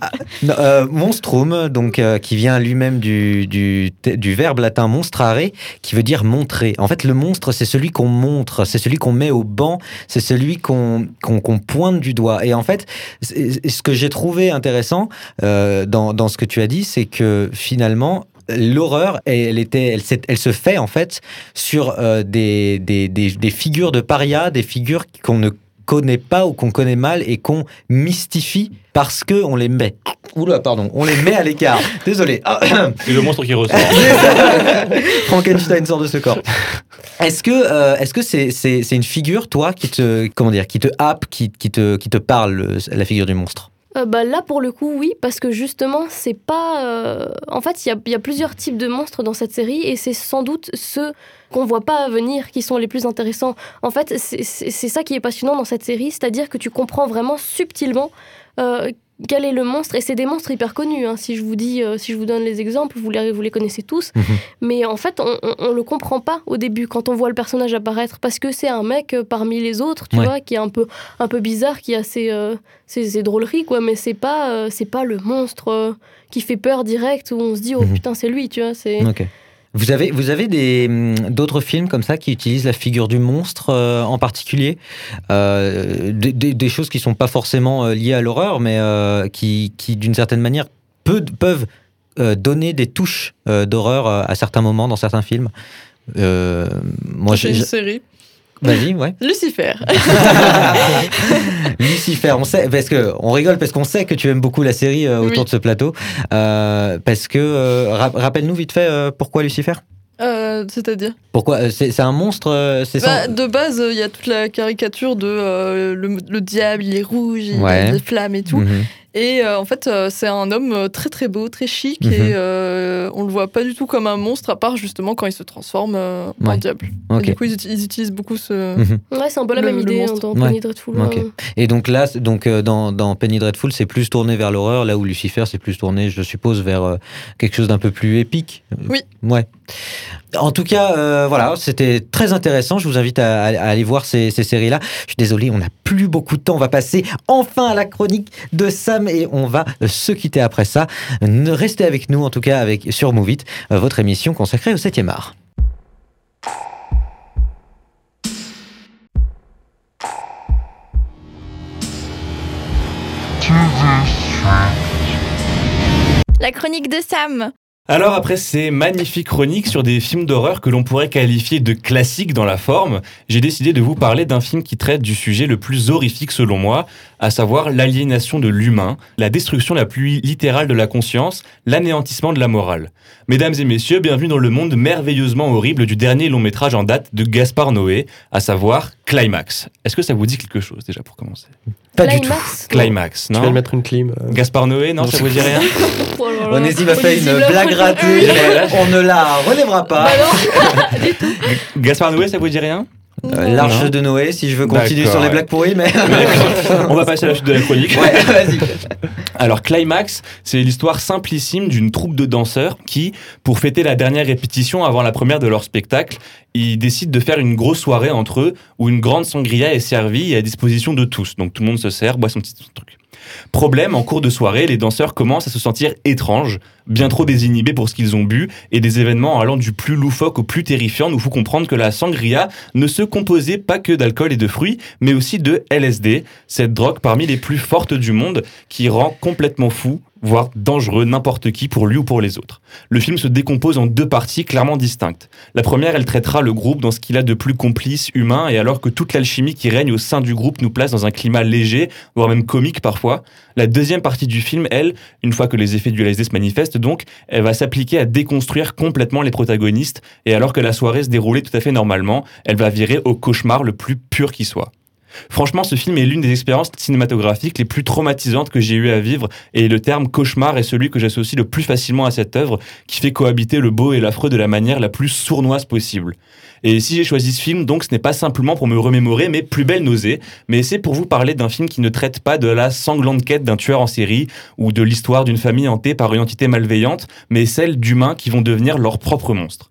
A: euh, monstrum, donc euh, qui vient lui-même du, du, du verbe latin monstrare, qui veut dire montrer. En fait, le monstre, c'est celui qu'on montre, c'est celui qu'on met au banc, c'est celui qu'on pointe du doigt. Et en fait, ce que j'ai trouvé intéressant euh, dans, dans ce que tu as dit, c'est que finalement, l'horreur, elle, était, elle, s'est- elle se fait en fait sur euh, des, des, des, des figures de paria, des figures qu'on ne connaît pas ou qu'on connaît mal et qu'on mystifie parce que on les met. Oula, pardon, on les met à l'écart. Désolé.
C: Et le monstre qui ressort.
A: Frankenstein sort de ce corps. Est-ce que euh, est-ce que c'est c'est c'est une figure toi qui te comment dire qui te happe qui qui te qui te parle le- la figure du monstre?
B: Euh, bah, là, pour le coup, oui, parce que justement, c'est pas. euh, En fait, il y a, plusieurs types de monstres dans cette série, et c'est sans doute ceux qu'on voit pas venir qui sont les plus intéressants. En fait, c'est ça qui est passionnant dans cette série, c'est-à-dire que tu comprends vraiment subtilement. euh, quel est le monstre Et c'est des monstres hyper connus. hein. Si je vous dis, euh, si je vous donne les exemples, vous les, vous les connaissez tous.
A: Mhm.
B: Mais en fait, on, on, on le comprend pas au début quand on voit le personnage apparaître, parce que c'est un mec euh, parmi les autres, tu
A: Ouais.
B: vois, qui est un peu, un peu bizarre, qui a ses, euh, ses, ses drôleries, quoi. Mais c'est pas, euh, c'est pas le monstre qui fait peur direct où on se dit oh
A: Mhm.
B: putain c'est lui, tu vois. C'est
A: Ok. Vous avez, vous avez des, hum, d'autres films comme ça qui utilisent la figure du monstre euh, en particulier Euh, des, des- des choses qui sont pas forcément euh, liées à l'horreur, mais euh, qui, qui d'une certaine manière, peu- peuvent donner des touches d'horreur à certains moments dans certains films. Moi, j'ai-
D: une série.
A: Vas-y, ouais.
D: Lucifer.
A: Lucifer, on sait, parce que on rigole parce qu'on sait que tu aimes beaucoup la série euh, autour
D: Oui.
A: de ce plateau. Euh, parce que, euh, ra- rappelle-nous vite fait pourquoi Lucifer?
D: Euh, C'est-à-dire?
A: Pourquoi C'est un monstre C'est
D: Bah,
A: sans-
D: De base, il y a toute la caricature de euh, le, le diable, il est rouge, il
A: Ouais.
D: a des flammes et tout.
A: Mhm.
D: Et euh, en fait, euh, c'est un homme euh, très très beau, très chic,
A: Mhm.
D: et euh, on le voit pas du tout comme un monstre, à part justement quand il se transforme euh, en diable. Et du coup, ils, uti- ils utilisent beaucoup ce.
A: Mhm.
B: Ouais, c'est un peu la
D: Le-
B: même idée hein, dans
A: Ouais.
B: Penny Dreadful.
A: Et donc là, donc euh, dans, dans Penny Dreadful, c'est plus tourné vers l'horreur, là où Lucifer, c'est plus tourné, je suppose, vers euh, quelque chose d'un peu plus épique.
D: Oui.
A: Ouais. En tout cas, euh, voilà, c'était très intéressant. Je vous invite à, à- à aller voir ces, ces séries-là. Je suis désolé, on n'a plus beaucoup de temps. On va passer enfin à la chronique de Sam et on va se quitter après ça. Ne- Restez avec nous, en tout cas, avec sur Move It, euh, votre émission consacrée au 7e art.
F: La chronique de Sam.
C: Alors après ces magnifiques chroniques sur des films d'horreur que l'on pourrait qualifier de classiques dans la forme, j'ai décidé de vous parler d'un film qui traite du sujet le plus horrifique selon moi, à savoir l'aliénation de l'humain, la destruction la plus littérale de la conscience, l'anéantissement de la morale. Mesdames et messieurs, bienvenue dans le monde merveilleusement horrible du dernier long métrage en date de Gaspard Noé, à savoir Climax. Est-ce que ça vous dit quelque chose déjà pour commencer?
A: Pas du tout.
B: Climax
C: Climax,
E: Tu vas
C: non
E: le mettre une clim. euh.
C: Gaspard Noé, non,
E: Non,
C: ça vous dit rien.
A: Onésime a fait une blague
B: la-
A: ratée. On ne la relèvera pas.
B: Bah non.
C: Gaspard Noé, ça vous dit rien
A: Euh, L'arche de Noé, si je veux continuer sur les blagues pourries, mais.
C: On va passer à la suite de la chronique.
A: ouais, vas-y.
C: Alors Climax, c'est l'histoire simplissime d'une troupe de danseurs qui, pour fêter la dernière répétition avant la première de leur spectacle, ils décident de faire une grosse soirée entre eux où une grande sangria est servie et à disposition de tous. Donc tout le monde se sert, boit son petit truc. Problème, en cours de soirée, les danseurs commencent à se sentir étranges, bien trop désinhibés pour ce qu'ils ont bu, et des événements allant du plus loufoque au plus terrifiant nous font comprendre que la sangria ne se composait pas que d'alcool et de fruits, mais aussi de LSD, cette drogue parmi les plus fortes du monde qui rend complètement fou, voire dangereux n'importe qui pour lui ou pour les autres. Le film se décompose en deux parties clairement distinctes. La première, elle traitera le groupe dans ce qu'il a de plus complice, humain, et alors que toute l'alchimie qui règne au sein du groupe nous place dans un climat léger, voire même comique parfois. La deuxième partie du film, elle, une fois que les effets du LSD se manifestent donc, elle va s'appliquer à déconstruire complètement les protagonistes, et alors que la soirée se déroulait tout à fait normalement, elle va virer au cauchemar le plus pur qui soit. Franchement, ce film est l'une des expériences cinématographiques les plus traumatisantes que j'ai eu à vivre, et le terme cauchemar est celui que j'associe le plus facilement à cette œuvre, qui fait cohabiter le beau et l'affreux de la manière la plus sournoise possible. Et si j'ai choisi ce film, donc ce n'est pas simplement pour me remémorer mes plus belles nausées, mais c'est pour vous parler d'un film qui ne traite pas de la sanglante quête d'un tueur en série, ou de l'histoire d'une famille hantée par une entité malveillante, mais celle d'humains qui vont devenir leurs propres monstres.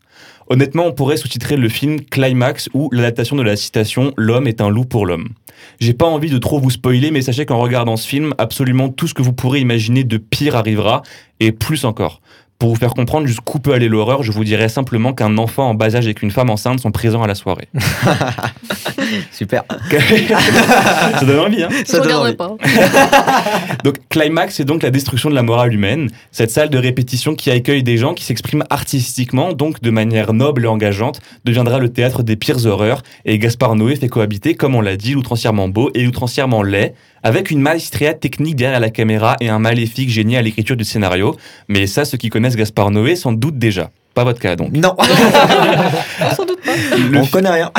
C: Honnêtement, on pourrait sous-titrer le film Climax ou l'adaptation de la citation L'homme est un loup pour l'homme. J'ai pas envie de trop vous spoiler, mais sachez qu'en regardant ce film, absolument tout ce que vous pourrez imaginer de pire arrivera, et plus encore. Pour vous faire comprendre jusqu'où peut aller l'horreur, je vous dirais simplement qu'un enfant en bas âge et qu'une femme enceinte sont présents à la soirée.
A: Super.
C: Ça donne envie, hein
A: Ça donne envie.
B: pas.
C: Donc Climax, c'est donc la destruction de la morale humaine, cette salle de répétition qui accueille des gens qui s'expriment artistiquement, donc de manière noble et engageante, deviendra le théâtre des pires horreurs, et Gaspard Noé fait cohabiter, comme on l'a dit, l'outrancièrement beau et l'outrancièrement laid, avec une maestria technique derrière la caméra et un maléfique génie à l'écriture du scénario, mais ça, ceux qui connaissent Gaspard Noé s'en doutent déjà. Pas votre cas donc.
A: Non,
D: Sans doute pas.
C: Le
A: on connaît rien.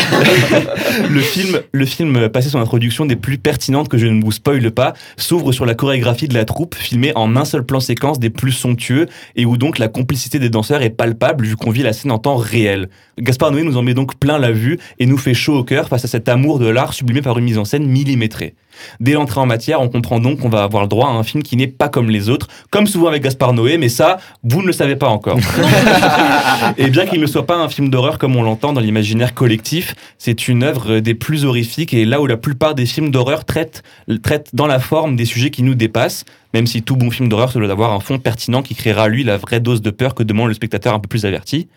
C: le film, le film, passé son introduction des plus pertinentes que je ne vous spoile pas, s'ouvre sur la chorégraphie de la troupe, filmée en un seul plan séquence des plus somptueux, et où donc la complicité des danseurs est palpable vu qu'on vit la scène en temps réel. Gaspard Noé nous en met donc plein la vue et nous fait chaud au cœur face à cet amour de l'art sublimé par une mise en scène millimétrée. Dès l'entrée en matière, on comprend donc qu'on va avoir le droit à un film qui n'est pas comme les autres, comme souvent avec Gaspard Noé, mais ça, vous ne le savez pas encore. Et bien qu'il ne soit pas un film d'horreur comme on l'entend dans l'imaginaire collectif, c'est une œuvre des plus horrifiques et là où la plupart des films d'horreur traitent, traitent dans la forme des sujets qui nous dépassent, même si tout bon film d'horreur se doit avoir un fond pertinent qui créera lui la vraie dose de peur que demande le spectateur un peu plus averti.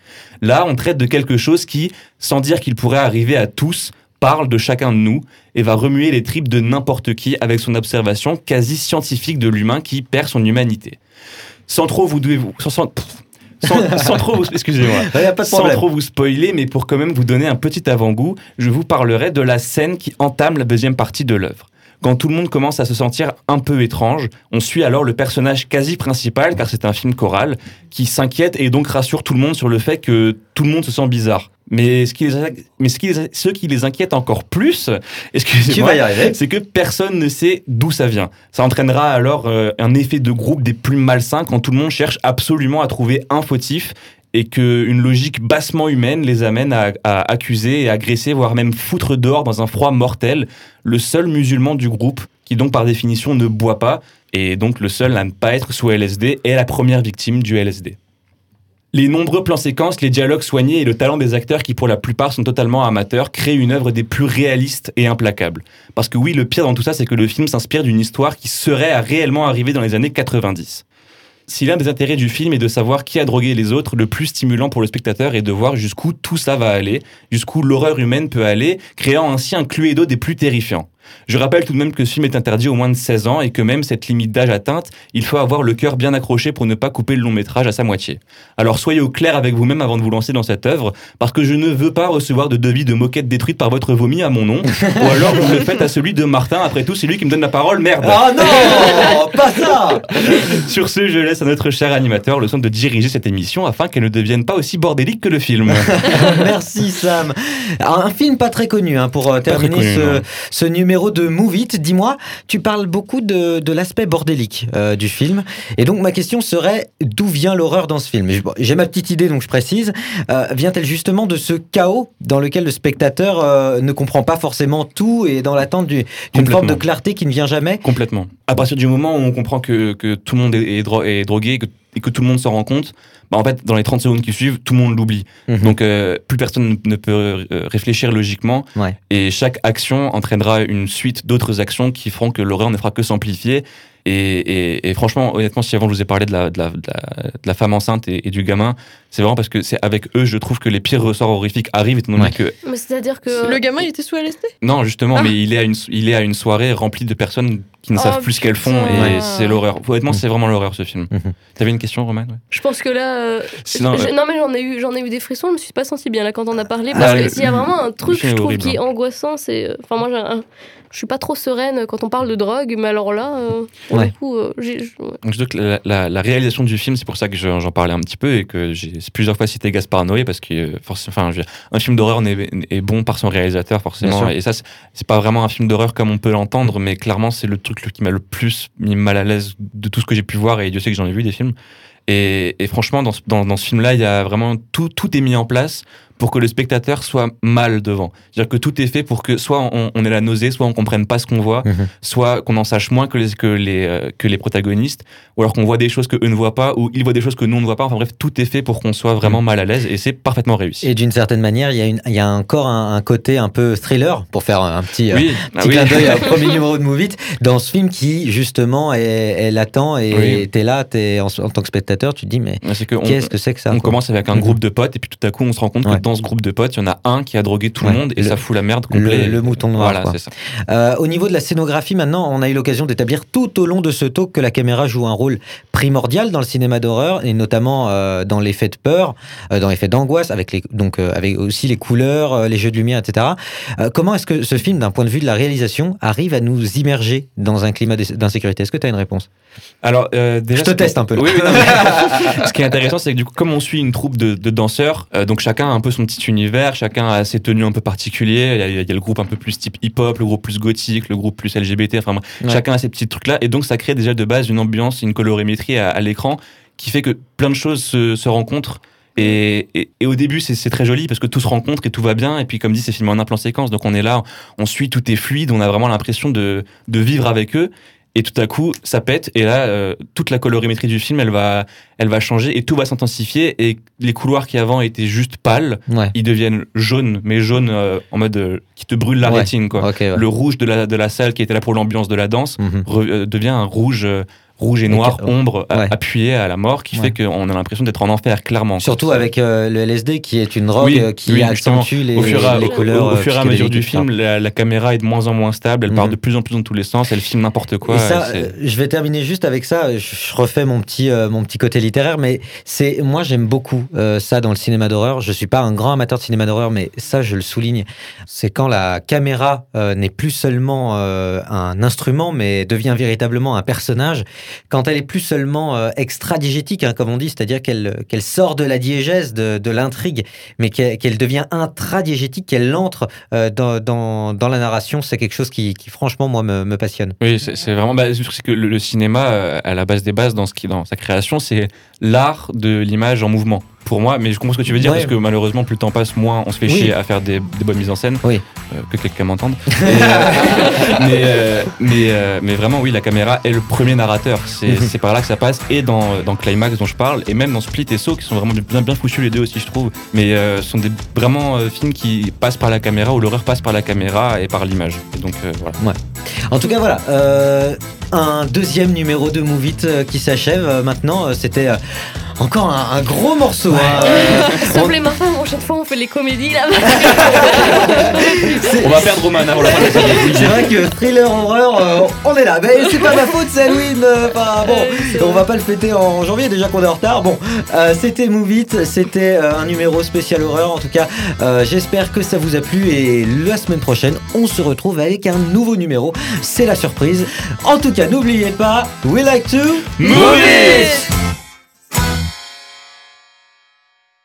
C: Là, on traite de quelque chose qui, sans dire qu'il pourrait arriver à tous, parle de chacun de nous et va remuer les tripes de n'importe qui avec son observation quasi scientifique de l'humain qui perd son humanité. Sans trop vous devez vous sans, sans- sans- sans trop vous excusez-moi sans trop vous spoiler, mais pour quand même vous donner un petit avant-goût, je vous parlerai de la scène qui entame la deuxième partie de l'œuvre. Quand tout le monde commence à se sentir un peu étrange, on suit alors le personnage quasi principal, car c'est un film choral, qui s'inquiète et donc rassure tout le monde sur le fait que tout le monde se sent bizarre. Mais ce qui les, mais ce qui les- ce qui les inquiète encore plus, excusez-moi, c'est que personne ne sait d'où ça vient. Ça entraînera alors euh, un effet de groupe des plus malsains quand tout le monde cherche absolument à trouver un fautif et qu'une logique bassement humaine les amène à, accuser et agresser, voire même foutre dehors dans un froid mortel le seul musulman du groupe, qui donc par définition ne boit pas, et donc le seul à ne pas être sous LSD, est la première victime du LSD. Les nombreux plans séquences, les dialogues soignés et le talent des acteurs qui pour la plupart sont totalement amateurs créent une œuvre des plus réalistes et implacables. Parce que oui, le pire dans tout ça, c'est que le film s'inspire d'une histoire qui serait à réellement arriver dans les années 90. Si l'un des intérêts du film est de savoir qui a drogué les autres, le plus stimulant pour le spectateur est de voir jusqu'où tout ça va aller, jusqu'où l'horreur humaine peut aller, créant ainsi un cluedo des plus terrifiants. Je rappelle tout de même que ce film est interdit au moins de 16 ans et que même cette limite d'âge atteinte, il faut avoir le cœur bien accroché pour ne pas couper le long métrage à sa moitié. Alors soyez au clair avec vous-même avant de vous lancer dans cette œuvre, parce que je ne veux pas recevoir de devis de moquettes détruites par votre vomi à mon nom, ou alors vous le faites à celui de Martin, après tout c'est lui qui me donne la parole, merde
A: Oh non Pas ça
C: Sur ce, je laisse à notre cher animateur le soin de diriger cette émission afin qu'elle ne devienne pas aussi bordélique que le film.
A: Merci Sam. Un film pas très connu hein, pour euh, terminer
C: connu,
A: ce, ce numéro de Move It. Dis-moi, tu parles beaucoup de, de l'aspect bordélique euh, du film. Et donc ma question serait, d'où vient l'horreur dans ce film? J'ai ma petite idée, donc je précise. Euh, Vient-elle justement de ce chaos dans lequel le spectateur euh, ne comprend pas forcément tout et dans l'attente du- d'une forme de clarté qui ne vient jamais?
C: Complètement. À partir du moment où on comprend que, que tout le monde est, est dro- est drogué que- et que tout le monde s'en rend compte, bah en fait, dans les 30 secondes qui suivent, tout le monde l'oublie.
A: Mhm.
C: Donc, euh, plus personne ne- peut euh, réfléchir logiquement.
A: Ouais.
C: Et chaque action entraînera une suite d'autres actions qui feront que l'horreur ne fera que s'amplifier. Et, et- et franchement, honnêtement, si avant je vous ai parlé de la, de la, de la, de la femme enceinte et, et du gamin, c'est vraiment parce que c'est avec eux, je trouve que les pires ressorts horrifiques arrivent, étant donné
A: Ouais.
C: que
B: Mais c'est-à-dire que.
D: Le gamin, il était sous LSD
C: non, justement,
D: Ah.
C: mais il est, à une, il est à une soirée remplie de personnes qui ne
B: Oh,
C: savent plus ce qu'elles font et c'est l'horreur. Honnêtement, c'est vraiment l'horreur ce film.
A: Mhm.
C: T'avais une question, Roman ouais.
B: Je pense que là. euh,
C: Sinon,
B: je-
C: euh,
B: non, mais j'en ai, eu, j'en ai eu des frissons, je me suis pas sentie bien là quand on a parlé.
C: Ah,
B: Parce
C: le-
B: que s'il y a vraiment un truc,
C: film
B: je
C: est
B: trouve,
C: horrible,
B: qui est
C: hein.
B: angoissant, c'est. euh, Enfin, moi, j'ai un- je suis pas trop sereine quand on parle de drogue, mais alors là, euh, pour
A: Ouais.
B: le coup, euh, j'ai. je- ouais.
C: Donc, je dois que la, la- la réalisation du film, c'est pour ça que je- j'en parlais un petit peu et que j'ai plusieurs fois cité Gaspard Noé parce que euh, forcément, enfin, un film d'horreur n'est- est bon par son réalisateur forcément. Et ça, c'est- c'est pas vraiment un film d'horreur comme on peut l'entendre, mais clairement, c'est le truc qui m'a le plus mis mal à l'aise de tout ce que j'ai pu voir et Dieu sait que j'en ai vu des films. Et, et franchement, dans ce, dans, dans ce film-là, il y a vraiment tout, tout est mis en place pour que le spectateur soit mal devant. C'est-à-dire que tout est fait pour que soit on, on ait la nausée, soit on comprenne pas ce qu'on voit,
A: Mhm.
C: soit qu'on en sache moins que les, que les, euh, que les protagonistes, ou alors qu'on voit des choses que eux ne voient pas, ou ils voient des choses que nous on ne voit pas. Enfin bref, tout est fait pour qu'on soit vraiment mal à l'aise et c'est parfaitement réussi.
A: Et d'une certaine manière, il y a, une, il y a encore un, un côté un peu thriller, pour faire un petit, euh,
C: oui, ah
A: petit
C: oui.
A: clin d'œil au premier numéro de Move It, dans ce film qui, justement, est, est latent et
C: Oui.
A: t'es là, t'es, en, en tant que spectateur, tu te dis, mais qu'est-ce que c'est que ça
C: on
A: quoi
C: commence avec un
A: Mhm.
C: groupe de potes et puis tout à coup on se rend compte
A: Ouais.
C: que dans ce groupe de potes, il y en a un qui a drogué tout
A: Ouais.
C: le monde et
A: Le-
C: ça fout la merde complète.
A: le mouton noir.
C: Voilà,
A: quoi.
C: ça.
A: Euh, au niveau de la scénographie, maintenant, on a eu l'occasion d'établir tout au long de ce talk que la caméra joue un rôle primordial dans le cinéma d'horreur et notamment euh, dans l'effet de peur, euh, dans l'effet d'angoisse, avec les, donc avec aussi les couleurs, les jeux de lumière, etc. Comment est-ce que ce film, d'un point de vue de la réalisation, arrive à nous immerger dans un climat d'ins- d'insécurité? Est-ce que tu as une réponse?
C: Alors, déjà,
A: Je te teste un peu, là.
C: Oui, oui, non, mais- ce qui est intéressant, c'est que du coup, comme on suit une troupe de, de danseurs, donc chacun a un peu son petit univers, chacun a ses tenues un peu particuliers. Il y a, il y a le groupe un peu plus type hip-hop, le groupe plus gothique, le groupe plus LGBT. Enfin,
A: Ouais.
C: chacun a ces petits trucs-là. Et donc, ça crée déjà de base une ambiance, une colorimétrie à, à l'écran qui fait que plein de choses se, se rencontrent Et, et, et au début, c'est c'est très joli parce que tout se rencontre et tout va bien. Et puis, comme dit, c'est filmé en un plan séquence. Donc, on est là, on suit, tout est fluide. On a vraiment l'impression de, de vivre avec eux. Et tout à coup, ça pète. Et là, euh, toute la colorimétrie du film, elle va, elle va changer et tout va s'intensifier. Et les couloirs qui avant étaient juste pâles,
A: Ouais.
C: ils deviennent jaunes, mais jaunes euh, en mode euh, qui te brûle la
A: Ouais.
C: rétine, quoi.
A: Ouais.
C: Le rouge de la, de la salle qui était là pour l'ambiance de la danse
A: Mhm.
C: devient un rouge, rouge et noir,
A: Et que-
C: ombre,
A: ouais.
C: appuyé à la mort, qui
A: Ouais.
C: fait qu'on a l'impression d'être en enfer, clairement.
A: Surtout avec euh, le LSD qui est une drogue
C: Oui,
A: euh, qui
C: oui,
A: accentue les,
C: au fur, et à,
A: les couleurs.
C: au- au
A: euh,
C: fur et à mesure du film, la, la caméra est de moins en moins stable, elle part
A: Mhm.
C: de plus en plus dans tous les sens, elle filme n'importe quoi.
A: et ça, je vais terminer juste avec ça. Je, refais mon petit, euh, mon petit côté littéraire, mais c'est moi j'aime beaucoup euh, ça dans le cinéma d'horreur. Je suis pas un grand amateur de cinéma d'horreur, mais ça je le souligne. C'est quand la caméra n'est plus seulement un instrument, mais devient véritablement un personnage. Quand elle est plus seulement euh, extra-diégétique, hein, comme on dit, c'est-à-dire qu'elle qu'elle sort de la diégèse de, de l'intrigue, mais qu'elle devient intradiégétique, qu'elle entre euh, dans, dans, dans la narration. C'est quelque chose qui, qui franchement moi me, passionne.
C: Oui, c'est vraiment. Bah, que le, le cinéma, euh, à la base des bases, dans, ce qui, dans sa création, c'est l'art de l'image en mouvement. Pour moi, mais je comprends ce que tu veux dire
A: Ouais.
C: parce que malheureusement, plus le temps passe, moins on se fait
A: Oui.
C: chier à faire des, des bonnes mises en scène.
A: Oui.
C: Euh, que quelqu'un m'entende. Euh, mais, euh, mais, mais vraiment, oui, la caméra est le premier narrateur. C'est
A: Mhm.
C: c'est par là que ça passe. Et dans, dans Climax dont je parle, et même dans Split et Saw, qui sont vraiment bien, bien foutus les deux aussi, je trouve. Mais ce sont des, vraiment films qui passent par la caméra, où l'horreur passe par la caméra et par l'image. Donc, voilà.
A: En tout cas, voilà. un deuxième numéro de Move It qui s'achève maintenant. C'était encore un, un gros morceau. hein,
B: ma femme, prochaine fois, on fait les comédies là.
C: On va perdre Roman avant la fin de la série.
A: C'est vrai que thriller horreur, euh, on est là. Mais c'est pas ma faute, c'est Halloween. Enfin bon,
B: Ouais,
A: on va pas le fêter en janvier déjà qu'on est en retard. Bon, euh, c'était Move It, c'était euh, un numéro spécial horreur. En tout cas, euh, j'espère que ça vous a plu et la semaine prochaine, on se retrouve avec un nouveau numéro. C'est la surprise. En tout cas, n'oubliez pas, we like to
C: Move it